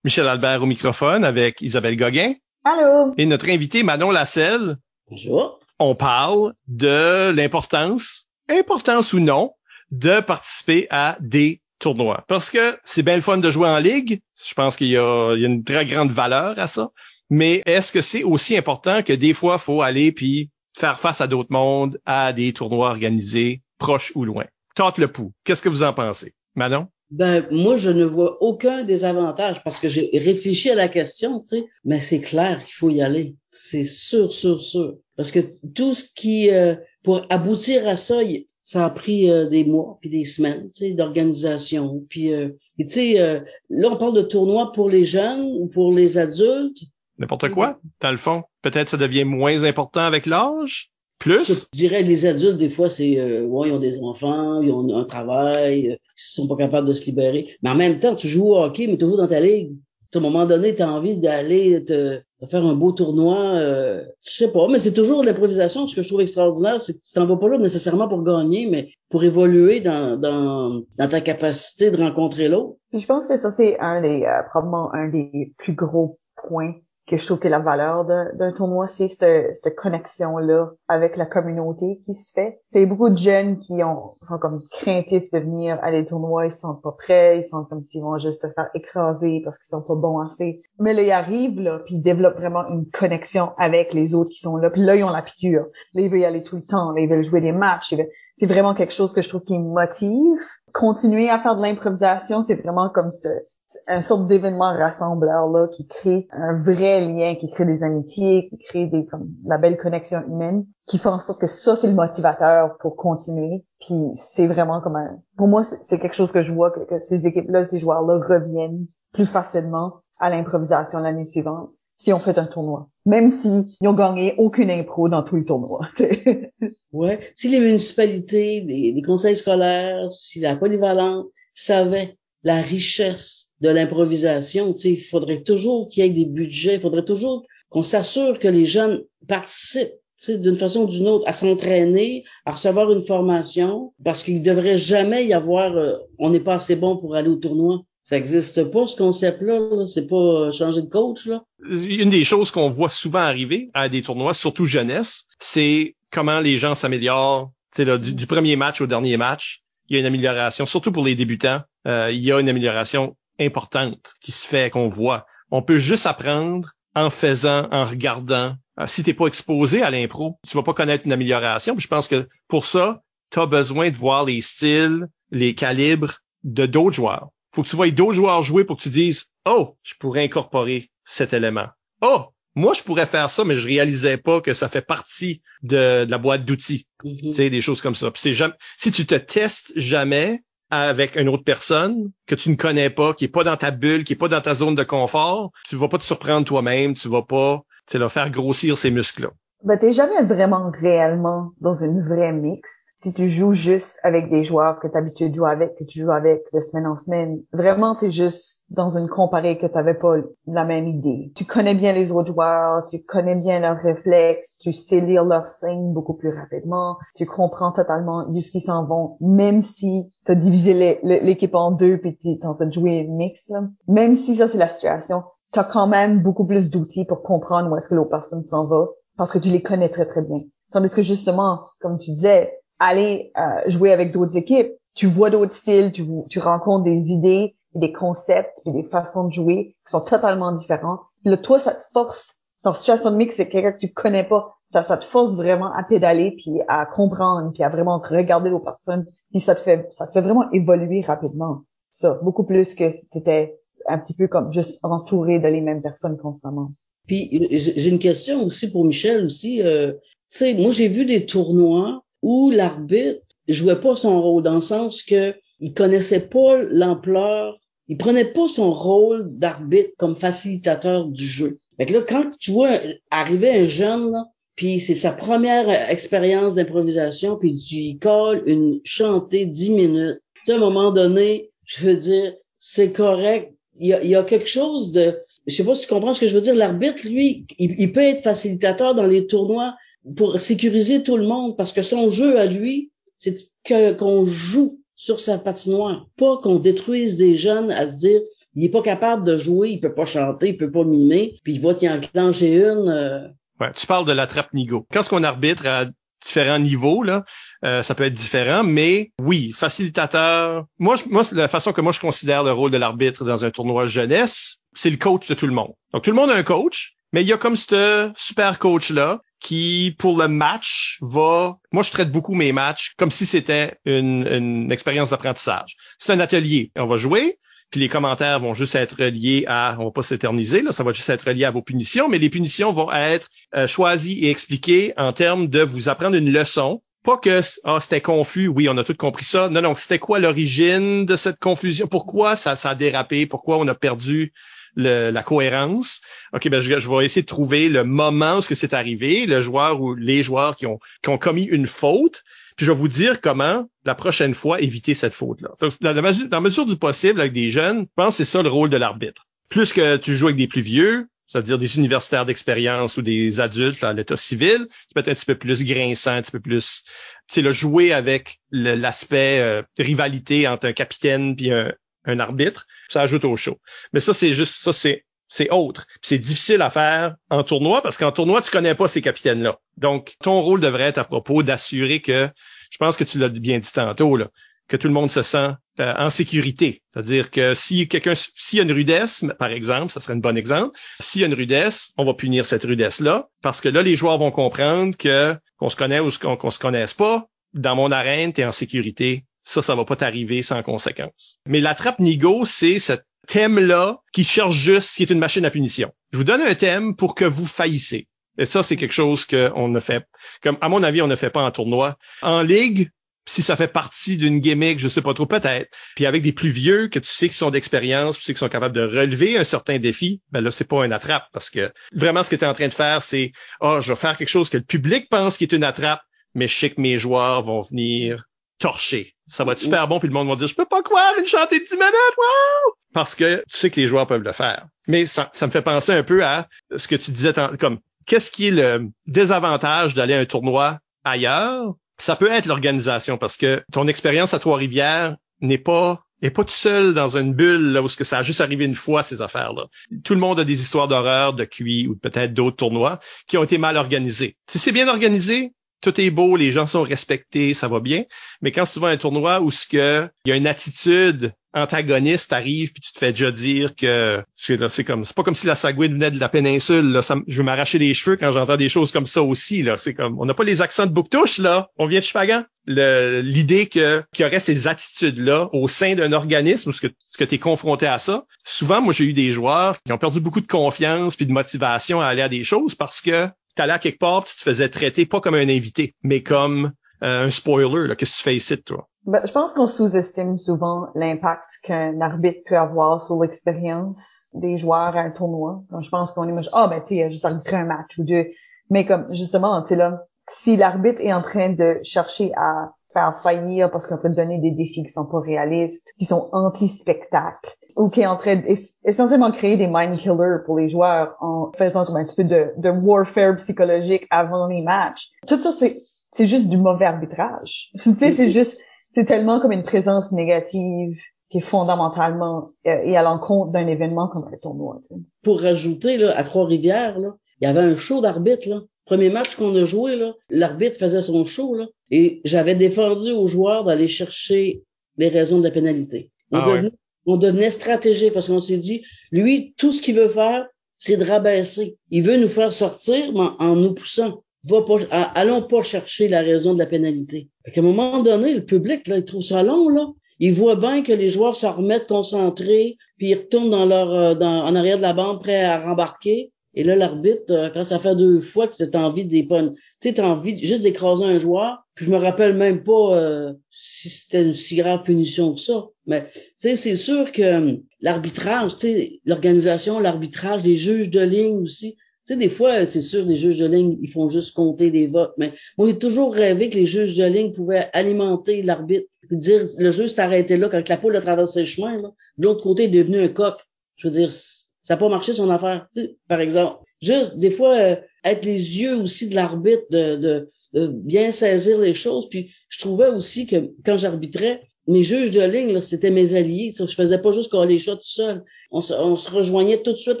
Michel Albert au microphone avec Isabelle Gauguin. Allô? Et notre invité Manon Lasselle. Bonjour. On parle de l'importance, importance ou non, de participer à des tournois. Parce que c'est bien le fun de jouer en ligue. Je pense qu'il y, a, une très grande valeur à ça. Mais est-ce que c'est aussi important que des fois, faut aller puis faire face à d'autres mondes, à des tournois organisés, proches ou loin? Tente le pouls. Qu'est-ce que vous en pensez? Manon? Ben, moi, je ne vois aucun désavantage parce que j'ai réfléchi à la question, tu sais, mais c'est clair qu'il faut y aller. C'est sûr, sûr, sûr. Parce que tout ce qui, euh, pour aboutir à ça, ça a pris euh, des mois puis des semaines, tu sais, d'organisation. Puis, euh, tu sais, là, on parle de tournois pour les jeunes ou pour les adultes. N'importe quoi, dans le fond. Peut-être ça devient moins important avec l'âge. Plus? Je dirais les adultes, des fois, c'est euh, ouais, ils ont des enfants, ils ont un travail, euh, ils sont pas capables de se libérer. Mais en même temps, tu joues au hockey, mais toujours dans ta ligue. À un moment donné, tu as envie d'aller te, faire un beau tournoi. Euh, je sais pas, mais c'est toujours l'improvisation. Ce que je trouve extraordinaire, c'est que tu t'en vas pas là nécessairement pour gagner, mais pour évoluer dans, dans, dans ta capacité de rencontrer l'autre. Je pense que ça, c'est un des euh, probablement un des plus gros points que je trouve que la valeur d'un tournoi, c'est cette, cette connexion-là avec la communauté qui se fait. C'est beaucoup de jeunes qui ont, sont comme craintifs de venir à des tournois, ils sont pas prêts, ils sont comme s'ils vont juste se faire écraser parce qu'ils sont pas bons assez. Mais là, ils arrivent, là, puis ils développent vraiment une connexion avec les autres qui sont là. Puis là, ils ont la piqûre. Là, ils veulent y aller tout le temps. Là, ils veulent jouer des matchs. C'est vraiment quelque chose que je trouve qui motive. Continuer à faire de l'improvisation, c'est vraiment comme cette un sorte d'événement rassembleur là qui crée un vrai lien, qui crée des amitiés, qui crée des comme la belle connexion humaine, qui fait en sorte que ça c'est le motivateur pour continuer. Puis c'est vraiment comme un, pour moi c'est quelque chose que je vois que, ces équipes là, ces joueurs là reviennent plus facilement à l'improvisation l'année suivante si on fait un tournoi, même si ils ont gagné aucune impro dans tout le tournoi. ouais, si les municipalités, les, les conseils scolaires, si la polyvalente savaient la richesse de l'improvisation. Il faudrait toujours qu'il y ait des budgets, il faudrait toujours qu'on s'assure que les jeunes participent d'une façon ou d'une autre, à s'entraîner, à recevoir une formation, parce qu'il devrait jamais y avoir, euh, on n'est pas assez bon pour aller au tournoi. Ça existe pas, ce concept-là. C'est pas changer de coach. Une des choses qu'on voit souvent arriver à des tournois, surtout jeunesse, c'est comment les gens s'améliorent. Du, premier match au dernier match, il y a une amélioration, surtout pour les débutants. Euh, il y a une amélioration importante qui se fait, qu'on voit. On peut juste apprendre en faisant, en regardant. Euh, si t'es pas exposé à l'impro, tu vas pas connaître une amélioration. je pense que pour ça, tu as besoin de voir les styles, les calibres de d'autres joueurs. Faut que tu vois d'autres joueurs jouer pour que tu dises, oh, je pourrais incorporer cet élément. Oh, moi, je pourrais faire ça, mais je réalisais pas que ça fait partie de, la boîte d'outils. Mm-hmm. Tu sais, des choses comme ça. c'est jamais, si tu te testes jamais avec une autre personne que tu ne connais pas, qui est pas dans ta bulle, qui est pas dans ta zone de confort, tu vas pas te surprendre toi-même, tu vas pas, tu sais, faire grossir ces muscles-là ben, t'es jamais vraiment réellement dans une vraie mix. Si tu joues juste avec des joueurs que t'habitues de jouer avec, que tu joues avec de semaine en semaine, vraiment t'es juste dans une comparée que t'avais pas la même idée. Tu connais bien les autres joueurs, tu connais bien leurs réflexes, tu sais lire leurs signes beaucoup plus rapidement, tu comprends totalement jusqu'ils s'en vont, même si t'as divisé l'équipe en deux puis t'es en train de jouer mix. Même si ça c'est la situation, t'as quand même beaucoup plus d'outils pour comprendre où est-ce que l'autre personne s'en va parce que tu les connais très, très bien. Tandis que justement, comme tu disais, aller euh, jouer avec d'autres équipes, tu vois d'autres styles, tu, tu rencontres des idées, des concepts, et des façons de jouer qui sont totalement différents. Là, toi, ça te force, en situation de mix, c'est quelqu'un que tu connais pas, ça, ça te force vraiment à pédaler, puis à comprendre, puis à vraiment regarder les personnes, puis ça te fait, ça te fait vraiment évoluer rapidement. Ça, beaucoup plus que si t'étais un petit peu comme juste entouré de les mêmes personnes constamment. Puis j'ai une question aussi pour Michel aussi. Euh, tu sais, moi j'ai vu des tournois où l'arbitre jouait pas son rôle dans le sens que il connaissait pas l'ampleur, il prenait pas son rôle d'arbitre comme facilitateur du jeu. Fait que là, quand tu vois arriver un jeune, puis c'est sa première expérience d'improvisation, puis tu y colles une chantée dix minutes. Tu sais, à un moment donné, je veux dire, c'est correct il y, a, quelque chose de, je sais pas si tu comprends ce que je veux dire. L'arbitre, lui, il, peut être facilitateur dans les tournois pour sécuriser tout le monde parce que son jeu à lui, c'est que qu'on joue sur sa patinoire, pas qu'on détruise des jeunes à se dire il est pas capable de jouer, il peut pas chanter, il peut pas mimer, puis il va t'y enclencher une. Euh. Ouais, tu parles de la trappe Nigo. Quand ce qu'on arbitre à différents niveaux là, euh, ça peut être différent, mais oui, facilitateur. Moi, moi, la façon que moi je considère le rôle de l'arbitre dans un tournoi jeunesse, c'est le coach de tout le monde. Donc tout le monde a un coach, mais il y a comme ce super coach là qui, pour le match, va. Moi, je traite beaucoup mes matchs comme si c'était une, une expérience d'apprentissage. C'est un atelier. On va jouer puis les commentaires vont juste être liés à, on va pas s'éterniser, là, ça va juste être lié à vos punitions, mais les punitions vont être euh, choisies et expliquées en termes de vous apprendre une leçon. Pas que ah c'était confus, oui on a tout compris ça. Non non, c'était quoi l'origine de cette confusion? Pourquoi ça, ça a dérapé? Pourquoi on a perdu la cohérence? OK, ben je, je, vais essayer de trouver le moment où ce que c'est arrivé, le joueur ou les joueurs qui ont, qui ont commis une faute. Puis je vais vous dire comment, la prochaine fois, éviter cette faute-là. Dans, la mesure, dans la mesure du possible, avec des jeunes, je pense que c'est ça le rôle de l'arbitre. Plus que tu joues avec des plus vieux, c'est-à-dire des universitaires d'expérience ou des adultes à l'état civil, tu peux être un petit peu plus grinçant, un petit peu plus, tu sais, jouer avec l'aspect euh, rivalité entre un capitaine puis un, un arbitre, ça ajoute au show. Mais ça, c'est juste, ça, c'est c'est autre. C'est difficile à faire en tournoi parce qu'en tournoi, tu connais pas ces capitaines-là. Donc, ton rôle devrait être à propos d'assurer que, je pense que tu l'as bien dit tantôt, là, que tout le monde se sent euh, en sécurité. C'est-à-dire que si quelqu'un, s'il y a une rudesse, par exemple, ça serait un bon exemple, s'il y a une rudesse, on va punir cette rudesse-là, parce que là, les joueurs vont comprendre que qu'on se connaît ou qu'on se connaisse pas, dans mon arène, tu es en sécurité. Ça, ça va pas t'arriver sans conséquence. Mais la trappe Nigo, c'est cette thème-là qui cherche juste qui est une machine à punition. Je vous donne un thème pour que vous faillissez. Et ça, c'est quelque chose qu'on ne fait, comme à mon avis, on ne fait pas en tournoi. En ligue, si ça fait partie d'une gimmick, je sais pas trop, peut-être. Puis avec des plus vieux que tu sais qui sont d'expérience, tu sais qu'ils sont capables de relever un certain défi, ben là, c'est pas une attrape parce que vraiment ce que tu es en train de faire, c'est oh, je vais faire quelque chose que le public pense qui est une attrape, mais je sais que mes joueurs vont venir torcher. Ça va être super bon, puis le monde va dire Je peux pas croire une chantée de 10 minutes, wow! Parce que tu sais que les joueurs peuvent le faire. Mais ça, ça me fait penser un peu à ce que tu disais comme qu'est-ce qui est le désavantage d'aller à un tournoi ailleurs? Ça peut être l'organisation parce que ton expérience à Trois-Rivières n'est pas est pas tout seul dans une bulle là, où ce que ça a juste arrivé une fois ces affaires-là. Tout le monde a des histoires d'horreur, de QI ou peut-être d'autres tournois qui ont été mal organisés. Si c'est bien organisé, tout est beau, les gens sont respectés, ça va bien. Mais quand tu vas à un tournoi où ce que il y a une attitude antagoniste arrive puis tu te fais déjà dire que c'est comme c'est pas comme si la Sagouine venait de la péninsule là, je veux m'arracher les cheveux quand j'entends des choses comme ça aussi là. C'est comme on n'a pas les accents de bouctouche là. On vient de Chupagan l'idée que qu'il y aurait ces attitudes là au sein d'un organisme ce que ce que tu es confronté à ça. Souvent moi j'ai eu des joueurs qui ont perdu beaucoup de confiance puis de motivation à aller à des choses parce que t'allais à quelque part tu te faisais traiter pas comme un invité mais comme euh, un spoiler qu'est-ce que tu fais ici toi? Ben, je pense qu'on sous-estime souvent l'impact qu'un arbitre peut avoir sur l'expérience des joueurs à un tournoi. je pense qu'on imagine, ah, oh, ben, tu sais, juste un match ou deux. Mais comme, justement, tu sais, là, si l'arbitre est en train de chercher à faire faillir parce qu'on peut donner des défis qui sont pas réalistes, qui sont anti-spectacle, ou qui est en train d'essentiellement créer des mind killers pour les joueurs en faisant comme un petit peu de, de warfare psychologique avant les matchs. Tout ça, c'est, c'est juste du mauvais arbitrage. Tu sais, c'est juste, c'est tellement comme une présence négative qui est fondamentalement euh, et à l'encontre d'un événement comme un tournoi. Pour rajouter, là, à Trois-Rivières, là, il y avait un show d'arbitre. Là. Premier match qu'on a joué, là, l'arbitre faisait son show là, et j'avais défendu aux joueurs d'aller chercher les raisons de la pénalité. On, ah on devenait stratégique parce qu'on s'est dit, lui, tout ce qu'il veut faire, c'est de rabaisser. Il veut nous faire sortir en nous poussant va pas, allons pas chercher la raison de la pénalité. Fait qu'à un moment donné, le public, là, il trouve ça long, là. Il voit bien que les joueurs se remettent concentrés, puis ils retournent dans leur, euh, en arrière de la bande, prêts à rembarquer. Et là, l'arbitre, euh, quand ça fait deux fois que tu as envie de tu sais, envie juste d'écraser un joueur, puis je me rappelle même pas euh, si c'était une si grave punition que ça. Mais, tu sais, c'est sûr que l'arbitrage, tu l'organisation, l'arbitrage, les juges de ligne aussi, tu sais, des fois, c'est sûr, les juges de ligne, ils font juste compter des votes, mais moi, j'ai toujours rêvé que les juges de ligne pouvaient alimenter l'arbitre, dire, le juge s'est arrêté là quand la poule a traversé le chemin, là. De l'autre côté, il est devenu un coq. Je veux dire, ça n'a pas marché son affaire, par exemple. Juste, des fois, euh, être les yeux aussi de l'arbitre, de, de bien saisir les choses. Puis, je trouvais aussi que quand j'arbitrais, mes juges de ligne, c'était mes alliés. Je faisais pas juste coller les chats tout seul. On se, on rejoignait tout de suite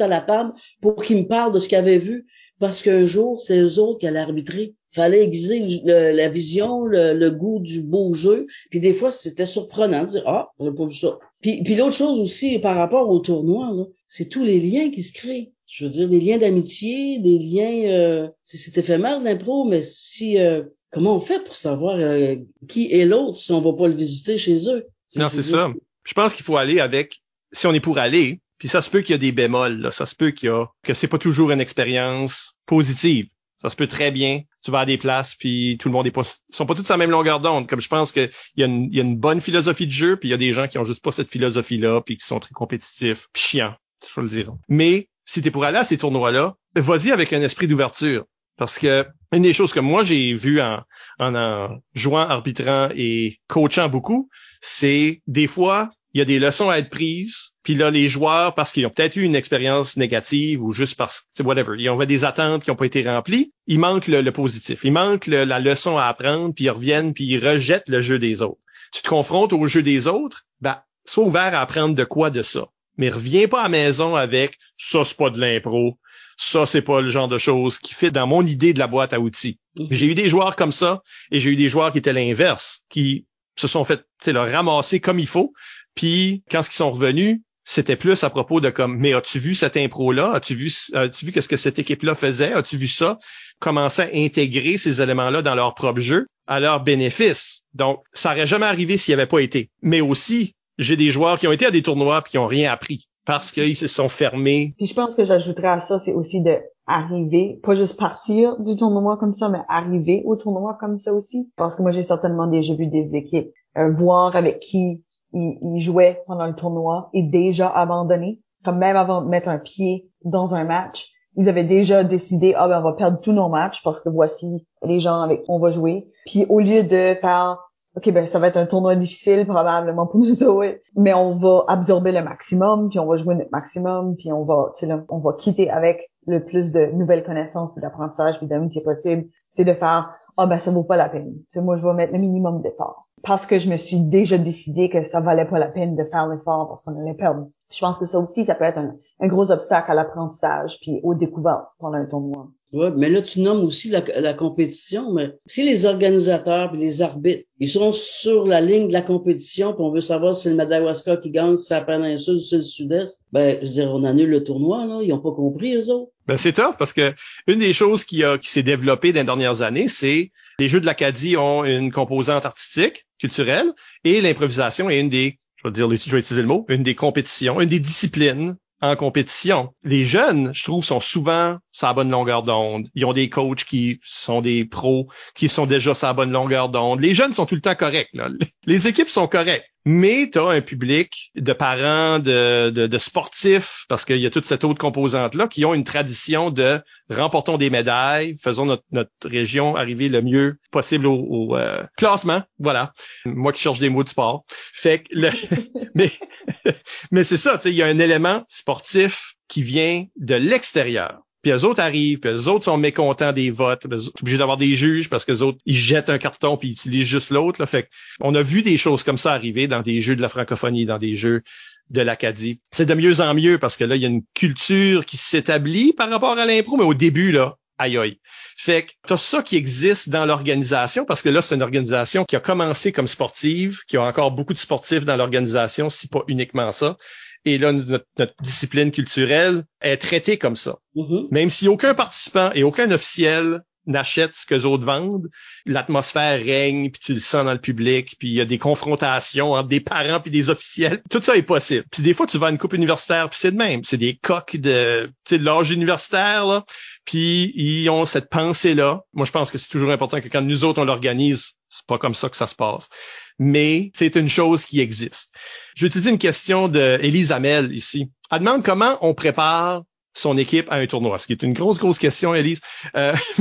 à la table pour qu'ils me parlent de ce qu'ils avaient vu. Parce qu'un jour, c'est eux autres qui allaient arbitrer. Fallait aiguiser la vision, le, goût du beau jeu. Puis des fois, c'était surprenant de dire Ah, j'ai pas vu ça. Puis, puis l'autre chose aussi par rapport au tournoi, c'est tous les liens qui se créent. Je veux dire, des liens d'amitié, des liens euh, c'est éphémère l'impro, mais si euh, Comment on fait pour savoir euh, qui est l'autre si on va pas le visiter chez eux? Non, c'est ça. Je pense qu'il faut aller avec, si on est pour aller, puis ça se peut qu'il y a des bémols, là. ça se peut qu'il y a, que c'est pas toujours une expérience positive. Ça se peut très bien. Tu vas à des places, puis tout le monde est pas, sont pas tous à la même longueur d'onde. Comme je pense qu'il y, a une, y a une bonne philosophie de jeu, puis il y a des gens qui ont juste pas cette philosophie-là, puis qui sont très compétitifs, puis chiants, je le dire. Mais si t'es pour aller à ces tournois-là, vas-y avec un esprit d'ouverture. Parce que une des choses que moi j'ai vu en, en, jouant, arbitrant et coachant beaucoup, c'est des fois il y a des leçons à être prises, puis là les joueurs parce qu'ils ont peut-être eu une expérience négative ou juste parce que whatever, ils ont des attentes qui n'ont pas été remplies, il manque le, positif, il manque la leçon à apprendre, puis ils reviennent puis ils rejettent le jeu des autres. Tu te confrontes au jeu des autres, ben sois ouvert à apprendre de quoi de ça. Mais reviens pas à la maison avec ça c'est pas de l'impro, ça, c'est pas le genre de choses qui fait dans mon idée de la boîte à outils. Mhm. J'ai eu des joueurs comme ça et j'ai eu des joueurs qui étaient l'inverse, qui se sont fait le ramasser comme il faut. Puis quand ils sont revenus, c'était plus à propos de comme mais as-tu vu cette impro là as-tu vu as-tu vu qu'est-ce que cette équipe là faisait? As-tu vu ça? Commencer à intégrer ces éléments là dans leur propre jeu à leur bénéfice donc ça aurait jamais arrivé s'il n'y avait pas été mais aussi j'ai des joueurs qui ont été à des tournois puis qui ont rien appris parce qu'ils se sont fermés. Puis je pense que j'ajouterais à ça, c'est aussi de arriver, pas juste partir du tournoi comme ça, mais arriver au tournoi comme ça aussi. Parce que moi, j'ai certainement déjà vu des équipes euh, voir avec qui ils, jouaient pendant le tournoi et déjà abandonner. Comme même avant de mettre un pied dans un match, ils avaient déjà décidé, ah ben on va perdre tous nos matchs parce que voici les gens avec qui on va jouer. Puis au lieu de faire OK, ben ça va être un tournoi difficile probablement pour nous autres, mais on va absorber le maximum, puis on va jouer notre maximum, puis on va, sais, on va quitter avec le plus de nouvelles connaissances, puis d'apprentissage, puis d'amitié possible. C'est de faire, ah ben ça vaut pas la peine. Tu sais, moi je vais mettre le minimum d'effort. parce que je me suis déjà décidé que ça valait pas la peine de faire l'effort parce qu'on allait perdre. Je pense que ça aussi, ça peut être un, un gros obstacle à l'apprentissage puis aux découvertes pendant un tournoi. Mais là, tu nommes aussi la, la compétition, mais si les organisateurs les arbitres, ils sont sur la ligne de la compétition, puis on veut savoir si c'est le Madawaska qui gagne, si c'est la péninsule ou c'est le sud-est, ben, je veux dire, on annule le tournoi, là. Ils ont pas compris, eux autres. Ben, c'est tough parce que une des choses qui a, qui s'est développée dans les dernières années, c'est les Jeux de l'Acadie ont une composante artistique, culturelle, et l'improvisation est une des, je vais dire, je vais utiliser le mot, une des compétitions, une des disciplines en compétition. Les jeunes, je trouve, sont souvent sur la bonne longueur d'onde. Ils ont des coachs qui sont des pros, qui sont déjà sur la bonne longueur d'onde. Les jeunes sont tout le temps corrects. Les équipes sont correctes. Mais tu as un public de parents, de, de, sportifs, parce qu'il y a toute cette autre composante-là, qui ont une tradition de remportons des médailles, faisons notre, notre région arriver le mieux possible au, euh, classement. Voilà. Moi qui cherche des mots de sport. Fait que le, mais, mais c'est ça, il y a un élément sportif qui vient de l'extérieur puis eux autres arrivent, puis eux autres sont mécontents des votes, sont obligés d'avoir des juges parce que les autres, ils jettent un carton puis ils utilisent juste l'autre. Fait on a vu des choses comme ça arriver dans des jeux de la francophonie, dans des jeux de l'Acadie. C'est de mieux en mieux parce que là, il y a une culture qui s'établit par rapport à l'impro, mais au début, là, aïe aïe. Fait que t'as ça qui existe dans l'organisation parce que là, c'est une organisation qui a commencé comme sportive, qui a encore beaucoup de sportifs dans l'organisation, si pas uniquement ça. Et là, notre, discipline culturelle est traitée comme ça. Mm-hmm. Même si aucun participant et aucun officiel n'achète ce que les autres vendent, l'atmosphère règne, puis tu le sens dans le public, puis il y a des confrontations entre des parents puis des officiels. Tout ça est possible. Puis des fois, tu vas à une coupe universitaire, puis c'est de même. C'est des coques de, de l'âge universitaire, là. Puis ils ont cette pensée-là. Moi, je pense que c'est toujours important que quand nous autres, on l'organise, c'est pas comme ça que ça se passe. Mais c'est une chose qui existe. Je vais utiliser une question de Élise Hamel ici. Elle demande comment on prépare son équipe à un tournoi? Ce qui est une grosse, grosse question, Elise. Euh,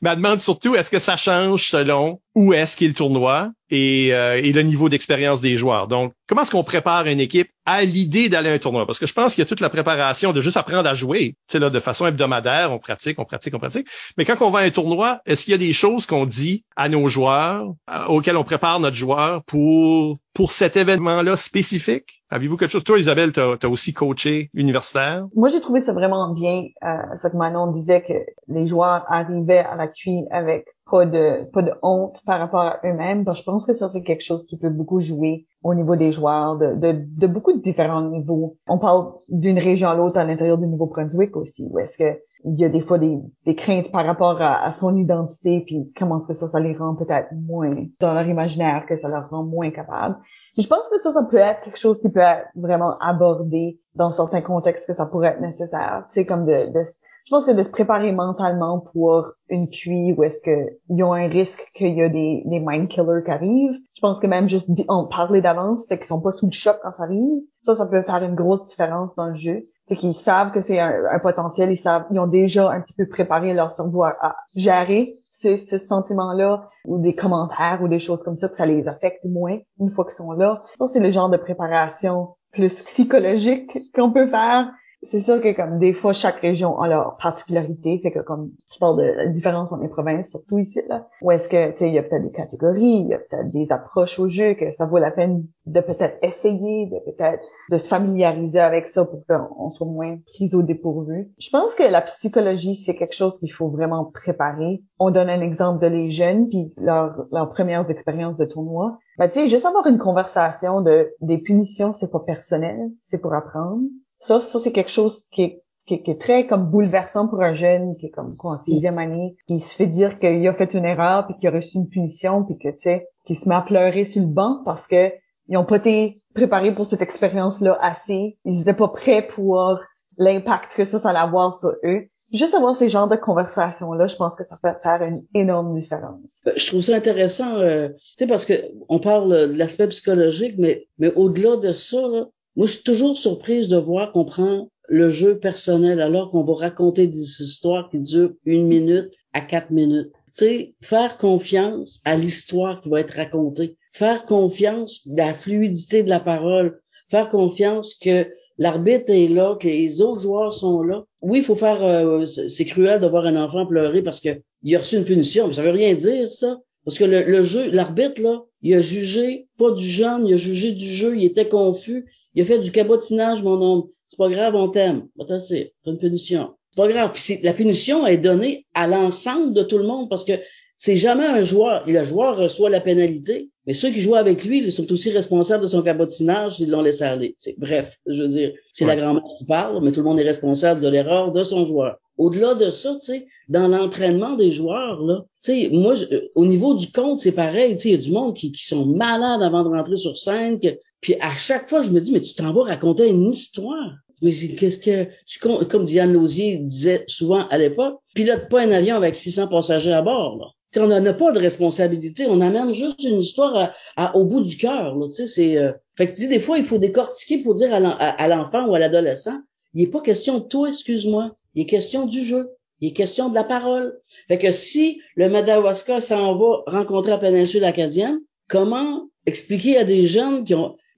mais elle demande surtout, est-ce que ça change selon où est-ce qu'est le tournoi et, euh, et le niveau d'expérience des joueurs? Donc, comment est-ce qu'on prépare une équipe à l'idée d'aller à un tournoi? Parce que je pense qu'il y a toute la préparation de juste apprendre à jouer. Tu sais, là, de façon hebdomadaire, on pratique, on pratique, on pratique. Mais quand on va à un tournoi, est-ce qu'il y a des choses qu'on dit à nos joueurs, euh, auxquelles on prépare notre joueur pour, pour cet événement-là spécifique? Avez-vous quelque chose? Toi, Isabelle, tu as, aussi coaché universitaire? Moi, j'ai trouvé ça vraiment bien, euh, ce que Manon disait, que les joueurs arrivaient à la cuille avec pas de pas de honte par rapport à eux-mêmes. je pense que ça, c'est quelque chose qui peut beaucoup jouer au niveau des joueurs, de, de, de beaucoup de différents niveaux. On parle d'une région à l'autre à l'intérieur du Nouveau-Brunswick aussi, où est-ce que il y a des fois des, des craintes par rapport à, à, son identité, puis comment est-ce que ça, ça les rend peut-être moins dans leur imaginaire, que ça leur rend moins capables je pense que ça, ça peut être quelque chose qui peut être vraiment abordé dans certains contextes que ça pourrait être nécessaire. Tu sais, comme de, de, je pense que de se préparer mentalement pour une cuit où est-ce que ils ont un risque qu'il y a des, des mind killers qui arrivent. Je pense que même juste en parler d'avance, fait qu'ils sont pas sous le choc quand ça arrive. Ça, ça peut faire une grosse différence dans le jeu. C'est qu'ils savent que c'est un, potentiel, ils savent, ils ont déjà un petit peu préparé leur cerveau à gérer ce, ce sentiment-là ou des commentaires ou des choses comme ça, que ça les affecte moins une fois qu'ils sont là. Ça, c'est le genre de préparation plus psychologique qu'on peut faire c'est sûr que comme des fois chaque région a leur particularité. Fait que comme je parle de la différence entre les provinces surtout ici là où est-ce que tu sais il y a peut-être des catégories il y a peut-être des approches au jeu que ça vaut la peine de peut-être essayer de peut-être de se familiariser avec ça pour qu'on soit moins pris au dépourvu. Je pense que la psychologie c'est quelque chose qu'il faut vraiment préparer. On donne un exemple de les jeunes puis leurs premières expériences de tournoi. Ben, tu sais, juste avoir une conversation de des punitions, c'est pas personnel, c'est pour apprendre. Ça, ça c'est quelque chose qui est, qui, est, très comme bouleversant pour un jeune qui est comme quoi en sixième année, qui se fait dire qu'il a fait une erreur puis qu'il a reçu une punition puis que tu sais, qui se met à pleurer sur le banc parce que ils ont pas été préparés pour cette expérience-là assez. Ils étaient pas prêts pour l'impact que ça, ça allait avoir sur eux. Juste avoir ces genres de conversations-là, je pense que ça peut faire une énorme différence. Je trouve ça intéressant, euh, tu sais, parce que on parle de l'aspect psychologique, mais, mais au-delà de ça, là, moi, je suis toujours surprise de voir qu'on prend le jeu personnel alors qu'on va raconter des histoires qui durent une minute à quatre minutes. Tu sais, faire confiance à l'histoire qui va être racontée, faire confiance à la fluidité de la parole, faire confiance que l'arbitre est là, que les autres joueurs sont là. Oui, il faut faire, euh, c'est cruel de voir un enfant pleurer parce que il a reçu une punition, mais ça veut rien dire ça, parce que le, jeu, l'arbitre là, Il a jugé pas du jeune, il a jugé du jeu, il était confus. Il a fait du cabotinage, mon homme. C'est pas grave, on t'aime. C'est une punition. C'est pas grave. Puis la punition est donnée à l'ensemble de tout le monde parce que c'est jamais un joueur. Et le joueur reçoit la pénalité, mais ceux qui jouent avec lui, ils sont aussi responsables de son cabotinage s'ils l'ont laissé aller. C'est, bref, je veux dire, c'est la grand-mère qui parle, mais tout le monde est responsable de l'erreur de son joueur. Au-delà de ça, tu sais, dans l'entraînement des joueurs, là, tu sais, moi, au niveau du compte, c'est pareil. Tu sais, il y a du monde qui, qui sont malades avant de rentrer sur scène. Puis à chaque fois, je me dis, mais tu t'en vas raconter une histoire. Mais qu'est-ce que tu comme Diane Lausier disait souvent à l'époque, pilote pas un avion avec 600 passagers à bord. Là on n'en a pas de responsabilité, on amène juste une histoire au bout du cœur. C'est, euh... Fait que tu dis, des fois, il faut décortiquer, il faut dire à l'enfant ou à l'adolescent, il n'est pas question de toi, excuse-moi, il est question du jeu, il est question de la parole. Fait que si le Madawaska s'en va rencontrer la péninsule acadienne, comment expliquer à des jeunes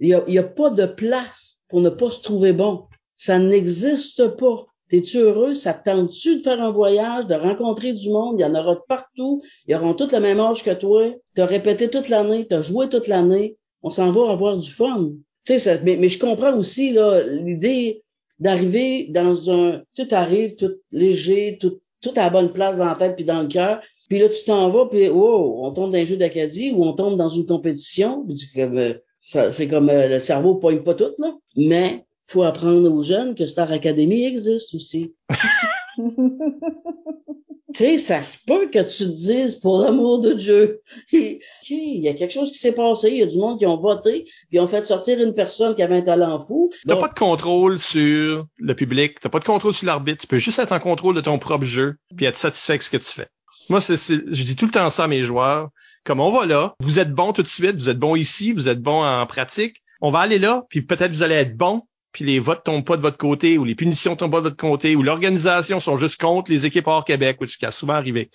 qu'il n'y a, a pas de place pour ne pas se trouver bon? Ça n'existe pas. T'es-tu heureux? Ça te tente-tu de faire un voyage, de rencontrer du monde? Il y en aura partout. Ils auront tous le même âge que toi. T'as répété toute l'année, t'as joué toute l'année. On s'en va avoir du fun. Mais, mais je comprends aussi là l'idée d'arriver dans un... Tu arrives tout léger, tout, tout à la bonne place dans la tête puis dans le cœur. Puis là, tu t'en vas, puis wow, on tombe dans un jeu d'Acadie ou on tombe dans une compétition. Euh, c'est comme euh, le cerveau pogne pas tout, là. Mais faut apprendre aux jeunes que Star Academy existe aussi. tu sais, ça se peut que tu te dises, pour l'amour de Dieu, il y a quelque chose qui s'est passé, il y a du monde qui ont voté, puis ont fait sortir une personne qui avait un talent fou. T'as pas de contrôle sur le public, t'as pas de contrôle sur l'arbitre, tu peux juste être en contrôle de ton propre jeu, puis être satisfait avec ce que tu fais. Moi, je dis tout le temps ça à mes joueurs. Comme on va là, vous êtes bon tout de suite, vous êtes bon ici, vous êtes bon en pratique. On va aller là, puis peut-être vous allez être bon puis les votes tombent pas de votre côté ou les punitions tombent pas de votre côté ou l'organisation sont juste contre les équipes hors Québec, ce qui a souvent arrivé.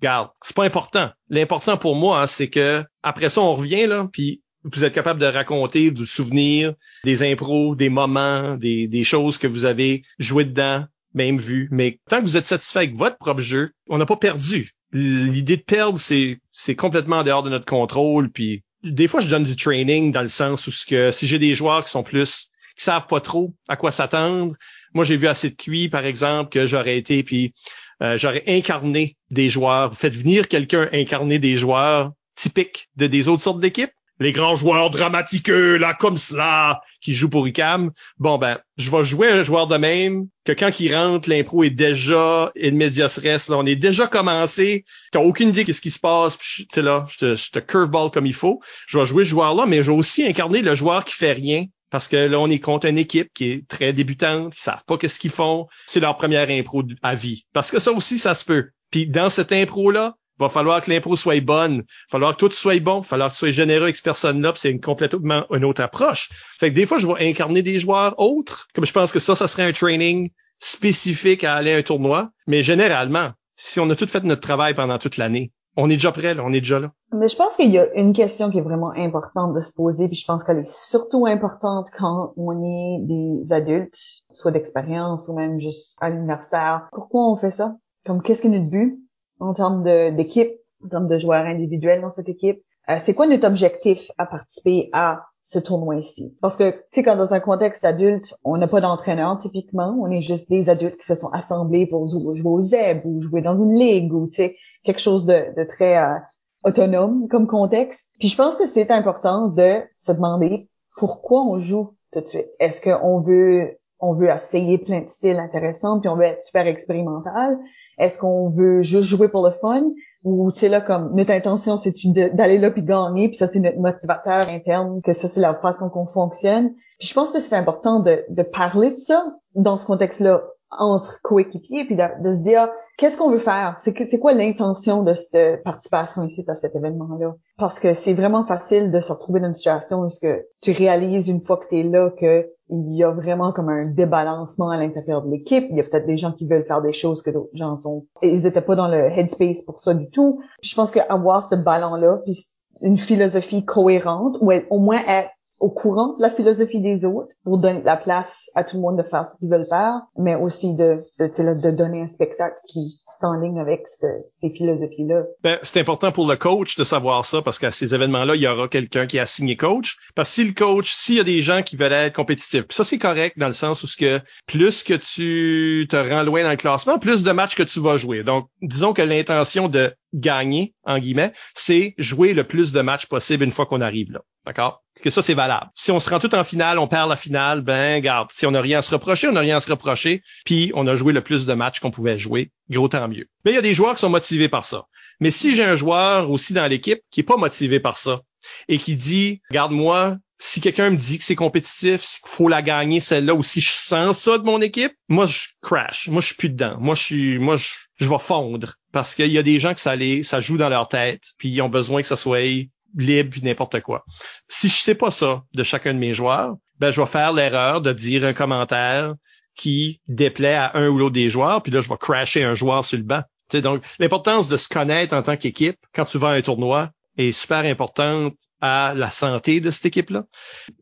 Garde, c'est pas important. L'important pour moi, hein, c'est que après ça, on revient là, puis vous êtes capable de raconter, de souvenirs, des impros, des moments, des, des choses que vous avez joué dedans, même vu. Mais tant que vous êtes satisfait avec votre propre jeu, on n'a pas perdu. L'idée de perdre, c'est c'est complètement en dehors de notre contrôle. Puis des fois, je donne du training dans le sens où ce que si j'ai des joueurs qui sont plus qui savent pas trop à quoi s'attendre. Moi, j'ai vu assez de cuits, par exemple, que j'aurais été, puis euh, j'aurais incarné des joueurs. Vous faites venir quelqu'un incarner des joueurs typiques de des autres sortes d'équipes. Les grands joueurs dramatiqueux, là, comme cela, qui jouent pour UCAM. Bon, ben, je vais jouer un joueur de même, que quand il rentre, l'impro est déjà res, là, on est déjà commencé, t'as aucune idée qu'est-ce qui se passe, tu sais là, je te, je te curveball comme il faut. Je vais jouer ce joueur-là, mais je vais aussi incarner le joueur qui fait rien, parce que là, on est contre une équipe qui est très débutante, qui savent pas qu'est-ce qu'ils font. C'est leur première impro à vie. Parce que ça aussi, ça se peut. Puis dans cette impro-là, va falloir que l'impro soit bonne. Va falloir que tout soit bon. Va falloir que tu sois généreux avec cette personne-là. c'est une complètement une autre approche. Fait que des fois, je vais incarner des joueurs autres. Comme je pense que ça, ça serait un training spécifique à aller à un tournoi. Mais généralement, si on a tout fait notre travail pendant toute l'année, on est déjà prêt, là, on est déjà là. Mais je pense qu'il y a une question qui est vraiment importante de se poser, puis je pense qu'elle est surtout importante quand on est des adultes, soit d'expérience ou même juste à l'universitaire. Pourquoi on fait ça? Comme qu'est-ce qui est notre but? En termes d'équipe, en termes de joueurs individuels dans cette équipe? Euh, c'est quoi notre objectif à participer à ce tournoi ici? Parce que, tu sais, quand dans un contexte adulte, on n'a pas d'entraîneur typiquement, on est juste des adultes qui se sont assemblés pour jouer au ZEB ou jouer dans une ligue ou, tu sais, quelque chose de, de très euh, autonome comme contexte. Puis je pense que c'est important de se demander pourquoi on joue tout de suite. Est-ce qu'on veut on veut essayer plein de styles intéressants puis on veut être super expérimental? Est-ce qu'on veut juste jouer pour le fun? Ou tu sais là comme notre intention c'est d'aller là puis gagner puis ça c'est notre motivateur interne que ça c'est la façon qu'on fonctionne. Puis je pense que c'est important de, de parler de ça dans ce contexte-là entre coéquipiers puis de, de se dire qu'est-ce qu'on veut faire? C'est quoi l'intention de cette participation ici à cet événement-là? Parce que c'est vraiment facile de se retrouver dans une situation où que tu réalises une fois que tu es là que il y a vraiment comme un débalancement à l'intérieur de l'équipe. Il y a peut-être des gens qui veulent faire des choses que d'autres gens sont ils étaient pas dans le headspace pour ça du tout. Puis je pense qu'avoir ce ballon là puis une philosophie cohérente ou au moins être au courant de la philosophie des autres pour donner la place à tout le monde de faire ce qu'ils veulent faire, mais aussi de, de, de donner un spectacle qui Ben, c'est important pour le coach de savoir ça parce qu'à ces événements-là, il y aura quelqu'un qui a signé coach. Parce que si le coach, s'il y a des gens qui veulent être compétitifs, ça c'est correct dans le sens où ce que plus que tu te rends loin dans le classement, plus de matchs que tu vas jouer. Donc, disons que l'intention de gagner, en guillemets, c'est jouer le plus de matchs possible une fois qu'on arrive là. D'accord? Que ça, c'est valable. Si on se rend tout en finale, on perd la finale, ben, garde. Si on n'a rien à se reprocher, on n'a rien à se reprocher, puis on a joué le plus de matchs qu'on pouvait jouer, gros tant mieux. Mais il y a des joueurs qui sont motivés par ça. Mais si j'ai un joueur aussi dans l'équipe qui est pas motivé par ça et qui dit, garde-moi, si quelqu'un me dit que c'est compétitif, qu'il faut la gagner celle-là, ou si je sens ça de mon équipe, moi je crash, moi je suis plus dedans, moi je suis, moi je, je vais fondre parce qu'il y a des gens que ça les, ça joue dans leur tête, puis ils ont besoin que ça soit libre puis n'importe quoi. Si je sais pas ça de chacun de mes joueurs, ben je vais faire l'erreur de dire un commentaire qui déplaît à un ou l'autre des joueurs, puis là je vais crasher un joueur sur le banc. Donc l'importance de se connaître en tant qu'équipe quand tu vas à un tournoi est super importante à la santé de cette équipe-là.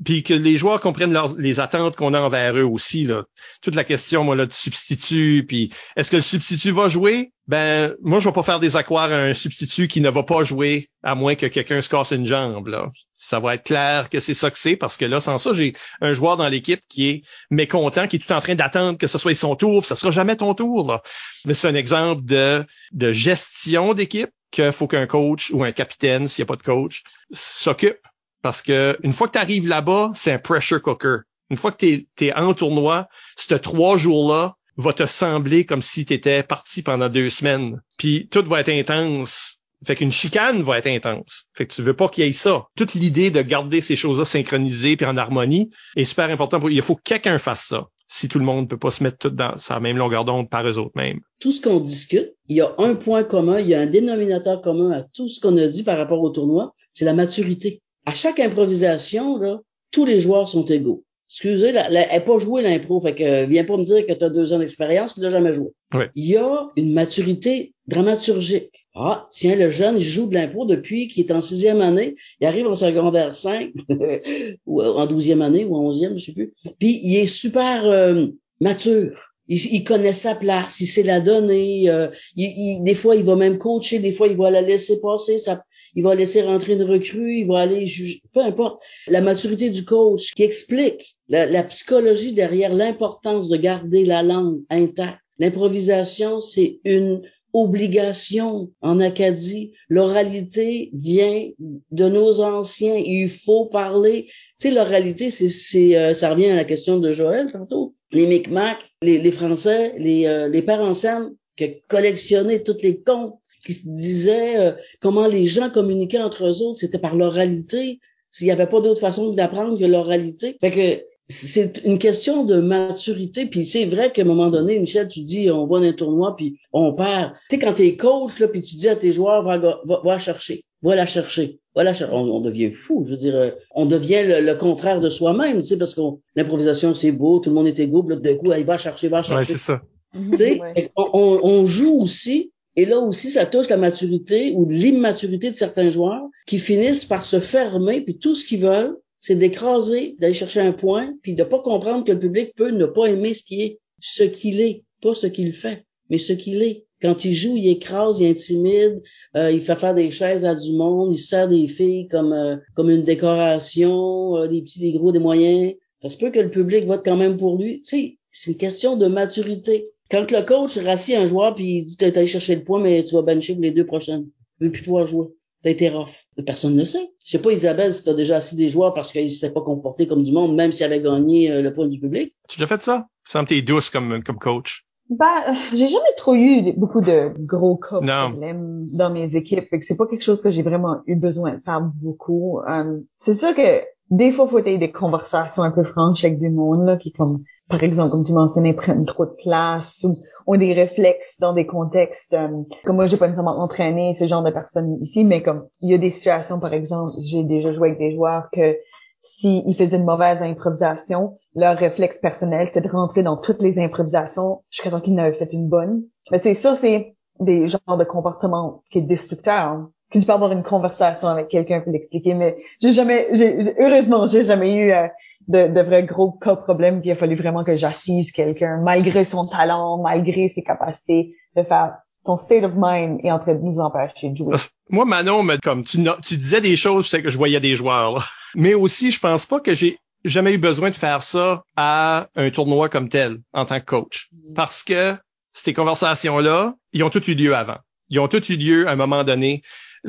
Puis que les joueurs comprennent les attentes qu'on a envers eux aussi. Là. Toute la question, moi, là, de substitut, puis est-ce que le substitut va jouer? Ben, moi, je vais pas faire des accords à un substitut qui ne va pas jouer, à moins que quelqu'un se casse une jambe. Là. Ça va être clair que c'est ça que c'est, parce que là, sans ça, j'ai un joueur dans l'équipe qui est mécontent, qui est tout en train d'attendre que ce soit son tour, puis ça sera jamais ton tour. Là. Mais c'est un exemple de, de gestion d'équipe qu'il faut qu'un coach ou un capitaine, s'il n'y a pas de coach, s'occupe. Parce que une fois que tu arrives là-bas, c'est un pressure cooker. Une fois que tu es, en tournoi, ces trois jours-là va te sembler comme si tu étais parti pendant deux semaines. Puis tout va être intense. Fait qu'une chicane va être intense. Fait que tu veux pas qu'il y ait ça. Toute l'idée de garder ces choses-là synchronisées puis en harmonie est super important pour, il faut que quelqu'un fasse ça si tout le monde peut pas se mettre tout dans sa même longueur d'onde par eux autres mêmes. Tout ce qu'on discute, il y a un point commun, il y a un dénominateur commun à tout ce qu'on a dit par rapport au tournoi, c'est la maturité. À chaque improvisation, là, tous les joueurs sont égaux. Excusez, elle n'a pas joué l'impro, fait que viens pas me dire que tu as deux ans d'expérience, tu l'as jamais joué. Il y a une maturité dramaturgique. Ah, tiens, le jeune, il joue de l'impro depuis qu'il est en sixième année. Il arrive en secondaire 5, ou en douzième année, ou en onzième, je sais plus. Puis il est super euh, mature. Il, connaît sa place, il sait la donner. Euh, des fois, il va même coacher, des fois, il va la laisser passer. Ça, il va laisser rentrer une recrue, il va aller juger, peu importe. La maturité du coach qui explique la, psychologie derrière l'importance de garder la langue intacte. L'improvisation, c'est une obligation en Acadie. L'oralité vient de nos anciens. Il faut parler. Tu sais, l'oralité, c'est, c'est, euh, ça revient à la question de Joël tantôt. Les Micmacs, les, les Français, les, euh, les pères ensemble qui collectionnaient tous les contes qui disaient euh, comment les gens communiquaient entre eux autres, c'était par l'oralité. S'il n'y avait pas d'autre façon d'apprendre que l'oralité. Fait que c'est une question de maturité. Puis c'est vrai qu'à un moment donné, Michel, tu dis, on va dans un tournoi, puis on perd. Tu sais, quand t'es coach, là, puis tu dis à tes joueurs, va, va, va chercher, va la chercher. Voilà, on, on, devient fou. Je veux dire, euh, on devient le, contraire de soi-même, tu sais, parce que l'improvisation, c'est beau, tout le monde est égaux, là, de coup, il va chercher, va chercher. Ouais, c'est ça. Tu sais, on, on, joue aussi, et là aussi, ça touche la maturité ou l'immaturité de certains joueurs qui finissent par se fermer, puis tout ce qu'ils veulent, c'est d'écraser, d'aller chercher un point, puis de pas comprendre que le public peut ne pas aimer ce qui est, ce qu'il est, pas ce qu'il fait, mais ce qu'il est. Quand il joue, il écrase, il intimide, euh, il fait faire des chaises à du monde, il sert des filles comme euh, comme une décoration, euh, des petits, des gros, des moyens. Ça se peut que le public vote quand même pour lui. Tu sais, c'est une question de maturité. Quand le coach rassied un joueur puis il dit t'es allé chercher le point, mais tu vas bencher pour les deux prochaines. Il veut plus pouvoir jouer. T'as été rough. Personne ne sait. Je sais pas, Isabelle, si t'as déjà assis des joueurs parce qu'ils s'étaient pas comportés comme du monde, même s'ils avaient gagné euh, le point du public. Tu as fait ça? Ça me douce comme, comme coach. Ben, euh, j'ai jamais trop eu beaucoup de gros cas problèmes dans mes équipes. c'est pas quelque chose que j'ai vraiment eu besoin de faire beaucoup. Euh, c'est sûr que des fois, faut avoir des conversations un peu franches avec du monde, là, qui comme, par exemple, comme tu mentionnais, prennent trop de place ou ont des réflexes dans des contextes euh, comme moi j'ai pas nécessairement entraîné ce genre de personnes ici mais comme il y a des situations par exemple j'ai déjà joué avec des joueurs que s'ils faisaient une mauvaise improvisation leur réflexe personnel c'était de rentrer dans toutes les improvisations jusqu'à temps qu'ils n'avaient fait une bonne. Mais c'est ça c'est des genres de comportements qui est destructeur que tu peux avoir une conversation avec quelqu'un pour l'expliquer, mais j'ai jamais, j'ai, heureusement, j'ai jamais eu euh, de, de vrais gros cas problèmes, puis il a fallu vraiment que j'assise quelqu'un, malgré son talent, malgré ses capacités, de faire son state of mind est en train de nous empêcher de jouer. Moi, Manon, comme tu, tu disais des choses, c'est que je voyais des joueurs. Mais aussi, je pense pas que j'ai jamais eu besoin de faire ça à un tournoi comme tel en tant que coach. Mm. Parce que ces conversations-là, ils ont toutes eu lieu avant. Ils ont toutes eu lieu à un moment donné.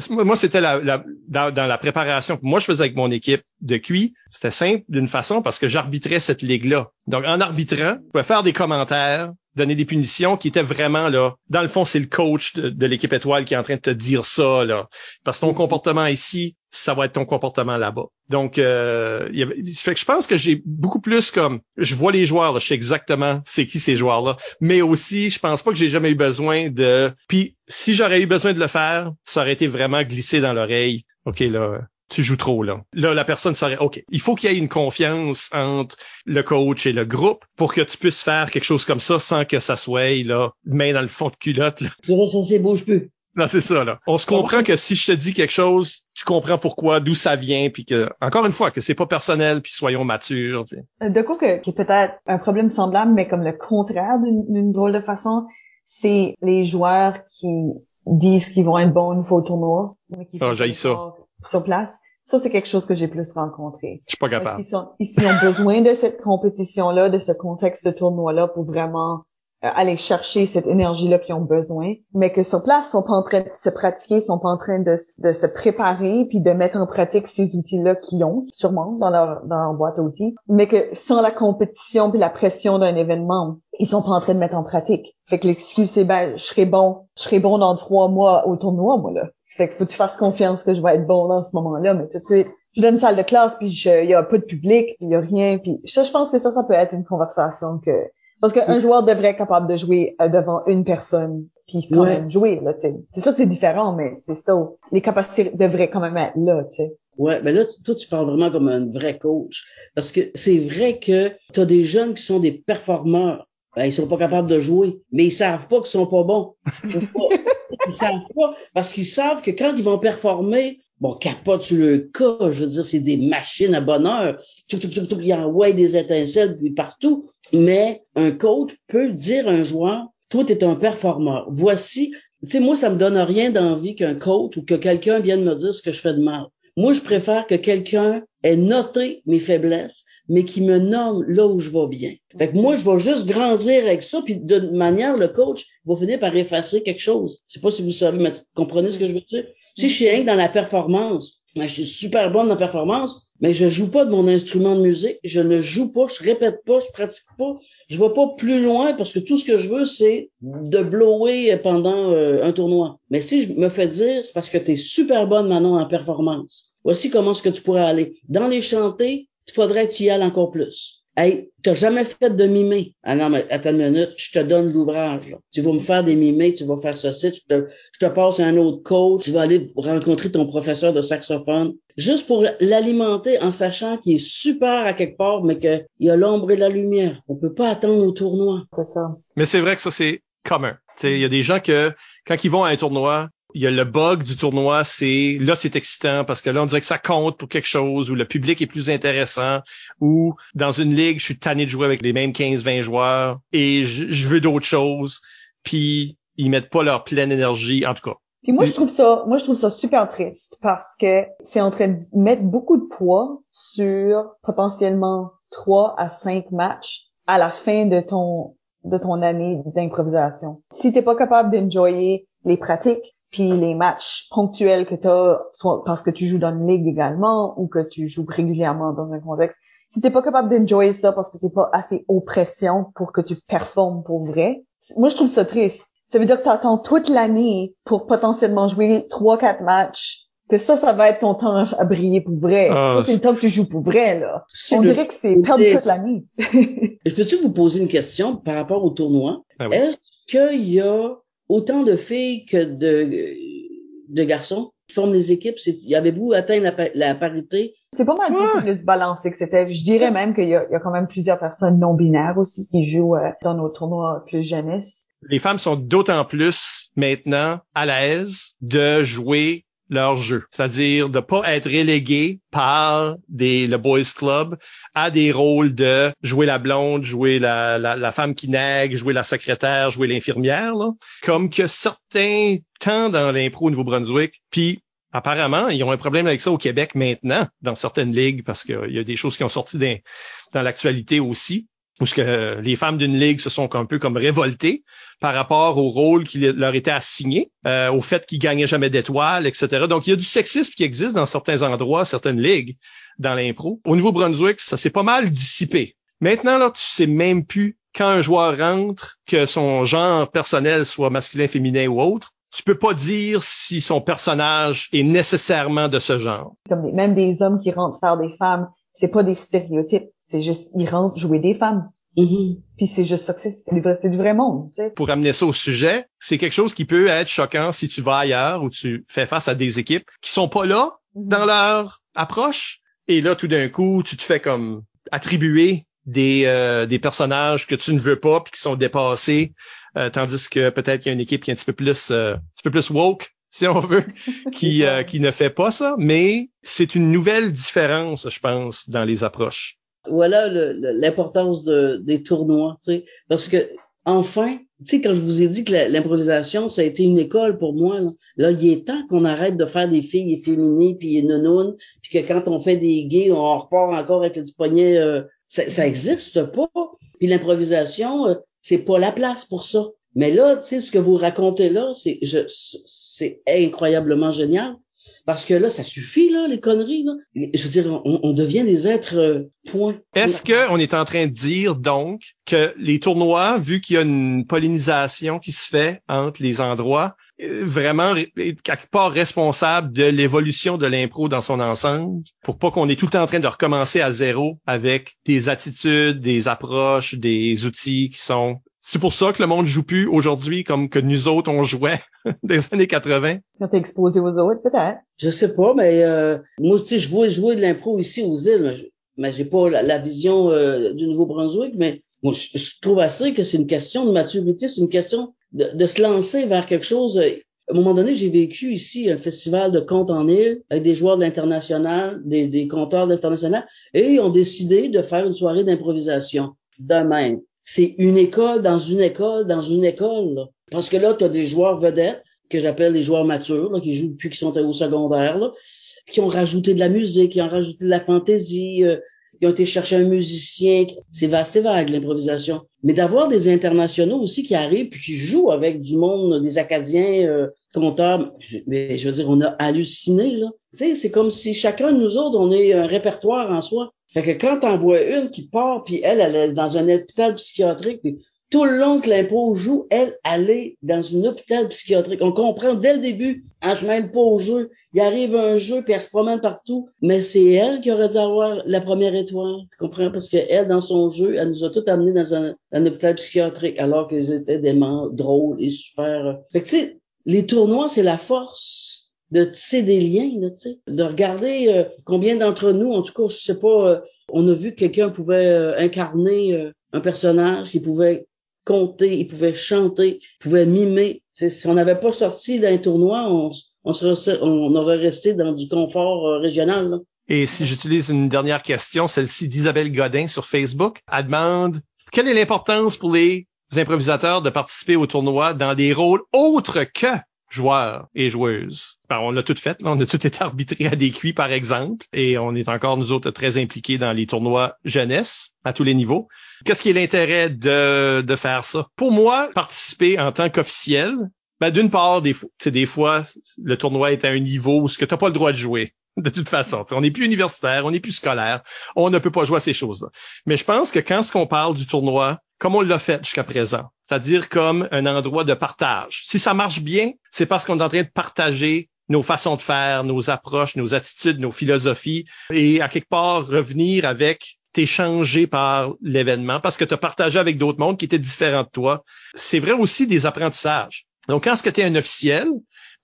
Moi, c'était la, dans, la préparation moi je faisais avec mon équipe de QI. C'était simple d'une façon parce que j'arbitrais cette ligue-là. Donc, en arbitrant, je pouvais faire des commentaires, donner des punitions qui étaient vraiment là. Dans le fond, c'est le coach de, l'équipe étoile qui est en train de te dire ça là, parce que ton comportement ici, ça va être ton comportement là-bas. Donc, euh, fait que je pense que j'ai beaucoup plus comme, je vois les joueurs, là, je sais exactement c'est qui ces joueurs-là, mais aussi, je pense pas que j'ai jamais eu besoin de. Puis, si j'aurais eu besoin de le faire, ça aurait été vraiment glissé dans l'oreille. Ok là, tu joues trop là. Là, la personne serait OK. Il faut qu'il y ait une confiance entre le coach et le groupe pour que tu puisses faire quelque chose comme ça sans que ça soit là, main dans le fond de culotte. Là. Tu ça bouge plus. Non, c'est ça, là. On se comprend que si je te dis quelque chose, tu comprends pourquoi, d'où ça vient, puis que, encore une fois, que c'est pas personnel, puis soyons matures. Euh, de quoi que, que peut-être un problème semblable, mais comme le contraire d'une drôle de façon, c'est les joueurs qui disent qu'ils vont être bons une fois au tournoi, mais qui oh, ça sur place. Ça, c'est quelque chose que j'ai plus rencontré. Je suis pas capable. Ils ont besoin de cette compétition-là, de ce contexte de tournoi-là pour vraiment euh, aller chercher cette énergie-là qu'ils ont besoin, mais que sur place, ils sont pas en train de se pratiquer, ils sont pas en train de, de se préparer puis de mettre en pratique ces outils-là qu'ils ont, sûrement, dans leur, dans leur boîte à outils, mais que sans la compétition puis la pression d'un événement, ils sont pas en train de mettre en pratique. Fait que l'excuse, c'est ben, je serai bon, je serai bon dans trois mois au tournoi, moi, là. Fait qu'il faut que tu fasses confiance que je vais être bon dans ce moment-là, mais tout de suite, je donne une salle de classe, puis il y a pas de public, puis il y a rien, puis ça, je pense que ça, ça peut être une conversation que... Parce qu'un joueur devrait être capable de jouer euh, devant une personne, puis quand même jouer, là, C'est sûr que c'est différent, mais c'est ça. Les capacités devraient quand même être là, tu sais. Ouais, mais là, toi, tu parles vraiment comme un vrai coach. Parce que c'est vrai que tu as des jeunes qui sont des performeurs. Ben, ils sont pas capables de jouer, mais ils savent pas qu'ils sont pas bons. ils savent pas parce qu'ils savent que quand ils vont performer, bon, capote sur le cas, je veux dire, c'est des machines à bonheur. Il envoie des étincelles partout. Mais un coach peut dire à un joueur, toi, tu es un performeur. Voici, tu sais, moi, ça me donne rien d'envie qu'un coach ou que quelqu'un vienne me dire ce que je fais de mal. Moi, je préfère que quelqu'un ait noté mes faiblesses, mais qui me nomme là où je vais bien. Fait que moi, je vais juste grandir avec ça, puis de manière, le coach va finir par effacer quelque chose. Je sais pas si vous savez, mais comprenez ce que je veux dire. Si je suis rien dans la performance, ben, je suis super bonne dans la performance, mais je joue pas de mon instrument de musique, je ne joue pas, je répète pas, je pratique pas, je vais pas plus loin parce que tout ce que je veux, c'est de blower pendant euh, un tournoi. Mais si je me fais dire, c'est parce que tu es super bonne maintenant en performance. Voici comment est-ce que tu pourrais aller. Dans les chantés, il faudrait que tu y ailles encore plus. Hey, t'as jamais fait de mimé? Ah non, mais attends une minute, je te donne l'ouvrage. Tu vas me faire des mimés, tu vas faire ceci, je te, je te passe un autre coach, tu vas aller rencontrer ton professeur de saxophone. Juste pour l'alimenter en sachant qu'il est super à quelque part, mais qu'il y a l'ombre et la lumière. On peut pas attendre au tournoi. C'est ça. Mais c'est vrai que ça, c'est commun. Il y a des gens que, quand ils vont à un tournoi, il y a le bug du tournoi, c'est là c'est excitant parce que là on dirait que ça compte pour quelque chose ou le public est plus intéressant ou dans une ligue je suis tanné de jouer avec les mêmes 15-20 joueurs et je, veux d'autres choses puis ils mettent pas leur pleine énergie en tout cas. Puis moi je trouve ça moi je trouve ça super triste parce que c'est en train de mettre beaucoup de poids sur potentiellement 3 à 5 matchs à la fin de ton de ton année d'improvisation. Si t'es pas capable d'enjoyer les pratiques, puis les matchs ponctuels que tu as, soit parce que tu joues dans une ligue également ou que tu joues régulièrement dans un contexte, si t'es pas capable d'enjoyer ça parce que c'est pas assez oppression pour que tu performes pour vrai, moi je trouve ça triste. Ça veut dire que tu attends toute l'année pour potentiellement jouer trois, quatre matchs que ça, ça va être ton temps à briller pour vrai. Ah, ça, c'est le temps que tu joues pour vrai, là. On dirait que c'est perdre toute l'année. Je peux-tu vous poser une question par rapport au tournoi? Ah Est-ce qu'il y a autant de filles que de, de garçons qui forment les équipes. Y avez-vous atteint la, parité? C'est pas mal beaucoup plus balancé que c'était. Je dirais même qu'il y, a, quand même plusieurs personnes non binaires aussi qui jouent euh, dans nos tournois plus jeunesse. Les femmes sont d'autant plus maintenant à l'aise de jouer leur jeu, c'est-à-dire de pas être relégué par des le boys club à des rôles de jouer la blonde, jouer la, la, femme qui nègre, jouer la secrétaire, jouer l'infirmière, comme que certains temps dans l'impro au Nouveau-Brunswick, puis apparemment, ils ont un problème avec ça au Québec maintenant, dans certaines ligues, parce qu'il y a des choses qui ont sorti dans l'actualité aussi où ce que les femmes d'une ligue se sont un peu comme révoltées par rapport au rôle qui leur était assigné, euh, au fait qu'ils gagnaient jamais d'étoiles, etc. Donc, il y a du sexisme qui existe dans certains endroits, certaines ligues dans l'impro. Au Nouveau-Brunswick, ça s'est pas mal dissipé. Maintenant, là, tu sais même plus quand un joueur rentre, que son genre personnel soit masculin, féminin ou autre, tu peux pas dire si son personnage est nécessairement de ce genre. Comme même des hommes qui rentrent faire des femmes, c'est pas des stéréotypes, c'est juste ils rentrent jouer des femmes. Mm-hmm. Puis c'est juste ça que c'est, c'est du vrai, c'est du vrai monde. Tu sais. Pour amener ça au sujet, c'est quelque chose qui peut être choquant si tu vas ailleurs ou tu fais face à des équipes qui sont pas là mm-hmm. dans leur approche. Et là, tout d'un coup, tu te fais comme attribuer des, euh, des personnages que tu ne veux pas puis qui sont dépassés, euh, tandis que peut-être qu'il y a une équipe qui est un petit peu plus, euh, un petit peu plus woke si on veut, qui, euh, qui ne fait pas ça, mais c'est une nouvelle différence, je pense, dans les approches. Voilà l'importance de, des tournois, tu sais, parce que enfin, tu sais, quand je vous ai dit que l'improvisation, ça a été une école pour moi, là, il est temps qu'on arrête de faire des filles efféminées puis nounounes, puis que quand on fait des gays, on repart encore avec le poignet, euh, ça, ça existe pas. Puis l'improvisation, euh, c'est pas la place pour ça. Mais là, tu sais, ce que vous racontez là, c'est, c'est incroyablement génial. Parce que là, ça suffit, là, les conneries, là. Je veux dire, on, devient des êtres euh, point. Est-ce qu'on est en train de dire, donc, que les tournois, vu qu'il y a une pollinisation qui se fait entre les endroits, euh, vraiment quelque part responsable de l'évolution de l'impro dans son ensemble, pour pas qu'on est tout le temps en train de recommencer à zéro avec des attitudes, des approches, des outils qui sont c'est pour ça que le monde joue plus aujourd'hui comme que nous autres on jouait des années 80. Ça t'est exposé aux autres peut-être. Je sais pas, mais euh, moi tu sais je vois jouer de l'impro ici aux îles, mais j'ai pas la, vision euh, du Nouveau-Brunswick, mais moi je, trouve assez que c'est une question de maturité, c'est une question de, se lancer vers quelque chose. À un moment donné, j'ai vécu ici un festival de contes en île avec des joueurs de l'international, des, des conteurs d'international, et ils ont décidé de faire une soirée d'improvisation de même c'est une école dans une école dans une école. Parce que là, tu as des joueurs vedettes, que j'appelle les joueurs matures, qui jouent depuis qu'ils sont au secondaire, qui ont rajouté de la musique, qui ont rajouté de la fantaisie, euh, ils ont été chercher un musicien. C'est vaste et vague, l'improvisation. Mais d'avoir des internationaux aussi qui arrivent puis qui jouent avec du monde, des Acadiens euh, comptables, mais je veux dire, on a halluciné, c'est comme si chacun de nous autres, on est un répertoire en soi. Fait que quand t'en vois une qui part, puis elle, elle est dans un hôpital psychiatrique, puis tout le long que l'impôt joue, elle, elle est dans un hôpital psychiatrique. On comprend dès le début, elle se mêle pas au jeu. Il arrive un jeu, puis elle se promène partout, mais c'est elle qui aurait dû avoir la première étoile. Tu comprends? Parce que elle, dans son jeu, elle nous a tout amenés dans un, hôpital psychiatrique, alors qu'ils étaient des membres drôles et super. Fait que tu sais, les tournois, c'est la force de tisser des liens, là, de regarder euh, combien d'entre nous, en tout cas, je sais pas, euh, on a vu que quelqu'un pouvait euh, incarner un personnage, qui pouvait compter, il pouvait chanter, il pouvait mimer. si on n'avait pas sorti d'un tournoi, on, on, serait, on aurait resté dans du confort régional. Et si j'utilise une dernière question, celle-ci d'Isabelle Godin sur Facebook, elle demande quelle est l'importance pour les improvisateurs de participer au tournoi dans des rôles autres que joueurs et joueuses. Ben, on l'a tout fait, on a tout été arbitré à des cuits, par exemple, et on est encore, nous autres, très impliqués dans les tournois jeunesse à tous les niveaux. Qu'est-ce qui est l'intérêt de, de faire ça? Pour moi, participer en tant qu'officiel, ben, d'une part, des, des fois, le tournoi est à un niveau où que t'as pas le droit de jouer. De toute façon, on n'est plus universitaire, on n'est plus scolaire, on ne peut pas jouer à ces choses-là. Mais je pense que quand ce qu'on parle du tournoi, comme on l'a fait jusqu'à présent, c'est-à-dire comme un endroit de partage. Si ça marche bien, c'est parce qu'on est en train de partager nos façons de faire, nos approches, nos attitudes, nos philosophies, et à quelque part revenir avec t'es changé par l'événement parce que tu as partagé avec d'autres mondes qui étaient différents de toi. C'est vrai aussi des apprentissages. Donc, quand ce que tu es un officiel,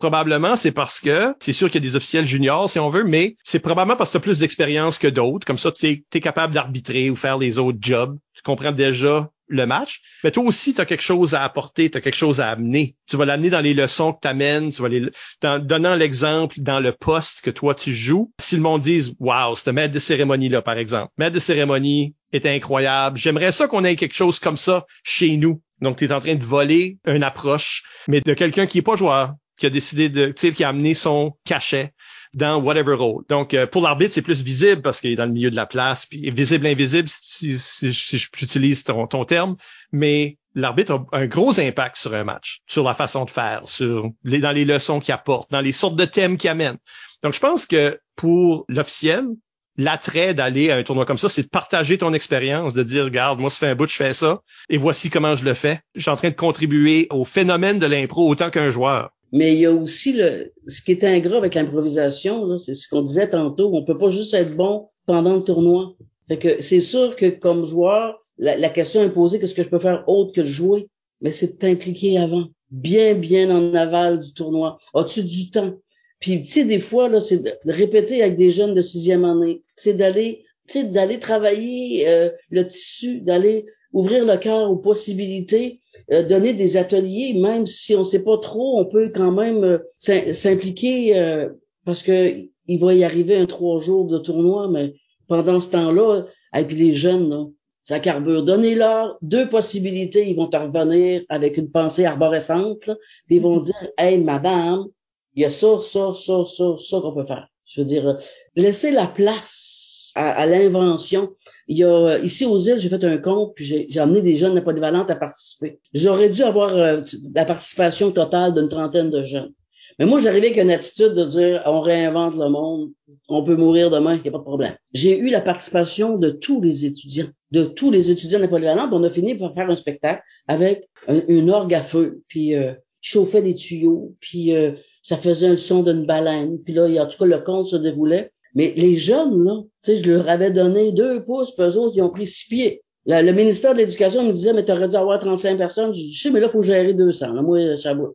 probablement c'est parce que, c'est sûr qu'il y a des officiels juniors si on veut, mais c'est probablement parce que tu as plus d'expérience que d'autres. Comme ça, tu es, capable d'arbitrer ou faire les autres jobs. Tu comprends déjà le match, mais toi aussi, tu as quelque chose à apporter, tu as quelque chose à amener. Tu vas l'amener dans les leçons que tu amènes, tu vas les dans, donnant l'exemple dans le poste que toi tu joues. Si le monde dise Wow, ce maître de cérémonie-là, par exemple. Maître de cérémonie est incroyable. J'aimerais ça qu'on ait quelque chose comme ça chez nous. Donc, tu es en train de voler une approche, mais de quelqu'un qui est pas joueur, qui a décidé de, qui a amené son cachet dans whatever role. Donc, euh, pour l'arbitre, c'est plus visible parce qu'il est dans le milieu de la place, puis visible, invisible, si, si, j'utilise ton, ton terme, mais l'arbitre a un gros impact sur un match, sur la façon de faire, sur les, dans les leçons qu'il apporte, dans les sortes de thèmes qu'il amène. Donc, je pense que pour l'officiel, l'attrait d'aller à un tournoi comme ça, c'est de partager ton expérience, de dire, regarde, moi, ça fait un bout, je fais ça, et voici comment je le fais. Je suis en train de contribuer au phénomène de l'impro autant qu'un joueur. Mais il y a aussi le, ce qui est ingrat avec l'improvisation, c'est ce qu'on disait tantôt. On peut pas juste être bon pendant le tournoi. Fait que c'est sûr que comme joueur, la, question est posée, qu'est-ce que je peux faire autre que jouer? Mais c'est de t'impliquer avant. Bien, bien en aval du tournoi. As-tu du temps? Puis, tu sais, des fois, là, c'est de répéter avec des jeunes de sixième année. C'est d'aller, tu sais, d'aller travailler euh, le tissu, d'aller ouvrir le cœur aux possibilités, euh, donner des ateliers, même si on sait pas trop, on peut quand même euh, s'impliquer parce que il va y arriver un trois jours de tournoi, mais pendant ce temps-là, avec les jeunes, là, ça carbure. Donnez-leur deux possibilités, ils vont te revenir avec une pensée arborescente, puis ils vont dire, hey, madame, il y a ça, ça, ça, ça, ça qu'on peut faire. Je veux dire, euh, laisser la place à, l'invention. A ici aux îles, j'ai fait un compte, puis j'ai amené des jeunes polyvalentes à participer. J'aurais dû avoir euh, la participation totale d'une trentaine de jeunes. Mais moi, j'arrivais avec une attitude de dire on réinvente le monde, on peut mourir demain, il n'y a pas de problème. J'ai eu la participation de tous les étudiants, de tous les étudiants de. On a fini par faire un spectacle avec une orgue à feu, puis euh, chauffait des tuyaux, puis euh, ça faisait un son d'une baleine. Puis là, en tout cas, le conte se déroulait. Mais les jeunes, là, tu sais, je leur avais donné deux pouces, puis eux autres, ils ont pris six pieds. le ministère de l'Éducation me disait, mais tu aurais dû avoir 35 personnes. Je sais, mais là, il faut gérer 200. Là, moi, ça va.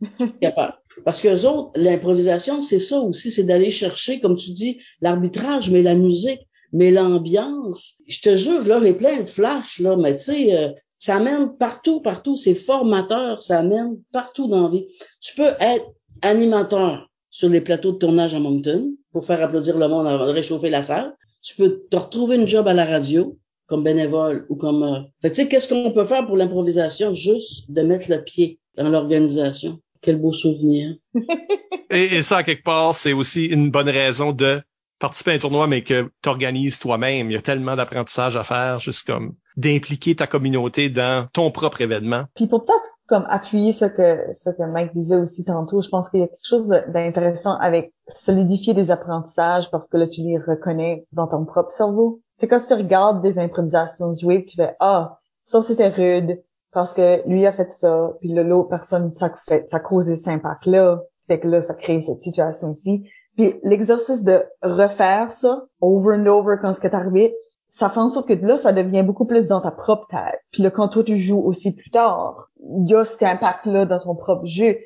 Capable. Parce que eux autres, l'improvisation, c'est ça aussi, c'est d'aller chercher, comme tu dis, l'arbitrage, mais la musique, mais l'ambiance. Je te jure, là, les plein de flash, là, mais tu sais, euh, ça mène partout, partout. C'est formateur, ça mène partout dans la vie. Tu peux être animateur sur les plateaux de tournage à Moncton pour faire applaudir le monde avant de réchauffer la salle. Tu peux te retrouver une job à la radio comme bénévole ou comme... Euh... Fait tu sais, qu'est-ce qu'on peut faire pour l'improvisation? Juste de mettre le pied dans l'organisation. Quel beau souvenir. et, ça, quelque part, c'est aussi une bonne raison de participer à un tournoi, mais que tu toi-même. Il y a tellement d'apprentissage à faire, juste comme d'impliquer ta communauté dans ton propre événement. Puis pour peut-être comme appuyer ce que ce que Mike disait aussi tantôt, je pense qu'il y a quelque chose d'intéressant avec solidifier des apprentissages parce que là tu les reconnais dans ton propre cerveau. C'est quand tu regardes des improvisations jouées, tu fais ah ça c'était rude parce que lui a fait ça, puis l'autre personne ça ça causé cet impact là, fait que là ça crée cette situation ici. Puis l'exercice de refaire ça over and over quand ce qui est arrivé, ça fait en sorte que là, ça devient beaucoup plus dans ta propre tête. Puis là, quand toi, tu joues aussi plus tard, il y a cet impact-là dans ton propre jeu.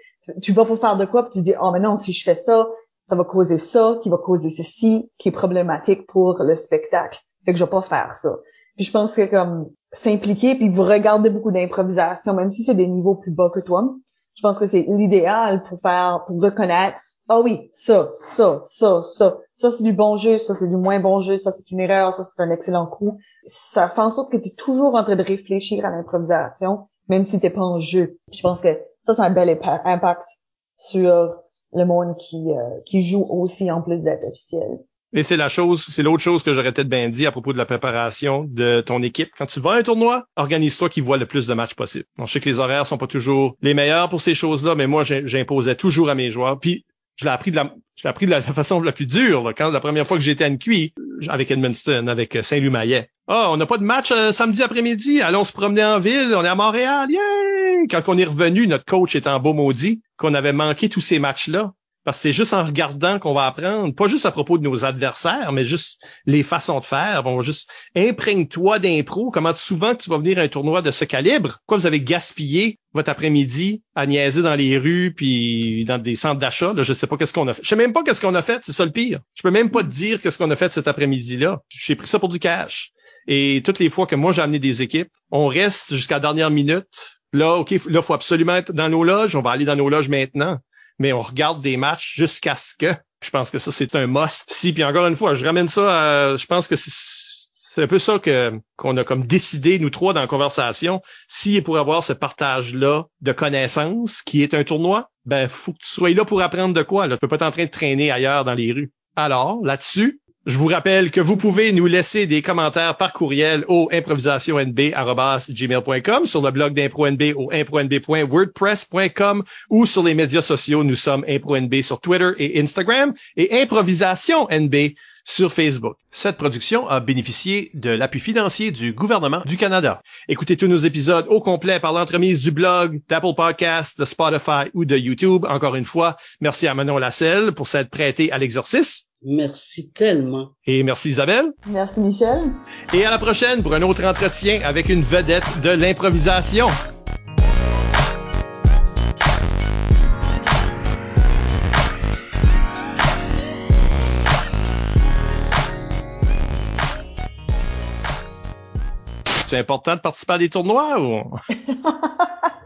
Tu, vas pour faire de quoi, puis tu dis, oh, mais non, si je fais ça, ça va causer ça, qui va causer ceci, qui est problématique pour le spectacle. Fait que je vais pas faire ça. Puis je pense que comme s'impliquer, puis vous regardez beaucoup d'improvisation, même si c'est des niveaux plus bas que toi, je pense que c'est l'idéal pour faire, pour reconnaître ah oui, ça, ça, ça, ça, ça c'est du bon jeu, ça c'est du moins bon jeu, ça c'est une erreur, ça c'est un excellent coup. Ça fait en sorte que tu toujours en train de réfléchir à l'improvisation, même si t'es pas en jeu. Je pense que ça c'est un bel impact sur le monde qui, euh, qui joue aussi en plus d'être officiel. Et c'est la chose, c'est l'autre chose que j'aurais peut-être bien dit à propos de la préparation de ton équipe. Quand tu vas à un tournoi, organise-toi qui voit le plus de matchs possible. je sais que les horaires sont pas toujours les meilleurs pour ces choses-là, mais moi, j'imposais toujours à mes joueurs. Puis je l'ai appris de la, façon la plus dure, quand la première fois que j'étais à NQI, avec Edmundston, avec euh, Saint-Louis-Maillet. Ah, on n'a pas de match euh, samedi après-midi, allons se promener en ville, on est à Montréal! Quand on est revenu, notre coach était en beau maudit, qu'on avait manqué tous ces matchs-là. Parce que c'est juste en regardant qu'on va apprendre, pas juste à propos de nos adversaires, mais juste les façons de faire. On juste imprègne-toi d'impro. Comment souvent tu vas venir à un tournoi de ce calibre? Quoi, vous avez gaspillé votre après-midi à niaiser dans les rues puis dans des centres d'achat? Je sais pas qu'est-ce qu'on a fait. Je sais même pas qu'est-ce qu'on a fait. C'est ça le pire. Je peux même pas te dire qu'est-ce qu'on a fait cet après-midi-là. J'ai pris ça pour du cash. Et toutes les fois que moi j'ai amené des équipes, on reste jusqu'à la dernière minute. Là, OK, là, faut absolument être dans nos loges. On va aller dans nos loges maintenant. Mais on regarde des matchs jusqu'à ce que. Je pense que ça, c'est un must. Si, puis encore une fois, je ramène ça à, je pense que c'est un peu ça que qu'on a comme décidé nous trois dans la conversation. Si pour avoir ce partage là de connaissances qui est un tournoi, ben faut que tu sois là pour apprendre de quoi. Là, tu peux pas être en train de traîner ailleurs dans les rues. Alors là-dessus, je vous rappelle que vous pouvez nous laisser des commentaires par courriel au improvisationnb.gmail.com, sur le blog d'ImproNB au impronb.wordpress.com ou sur les médias sociaux. Nous sommes ImproNB sur Twitter et Instagram et Improvisation NB sur Facebook. Cette production a bénéficié de l'appui financier du gouvernement du Canada. Écoutez tous nos épisodes au complet par l'entremise du blog, d'Apple Podcasts, de Spotify ou de YouTube. Encore une fois, merci à Manon Lasselle pour s'être prêté à l'exercice. Merci tellement. Et merci Isabelle. Merci Michel. Et à la prochaine pour un autre entretien avec une vedette de l'improvisation. C'est important de participer à des tournois ou?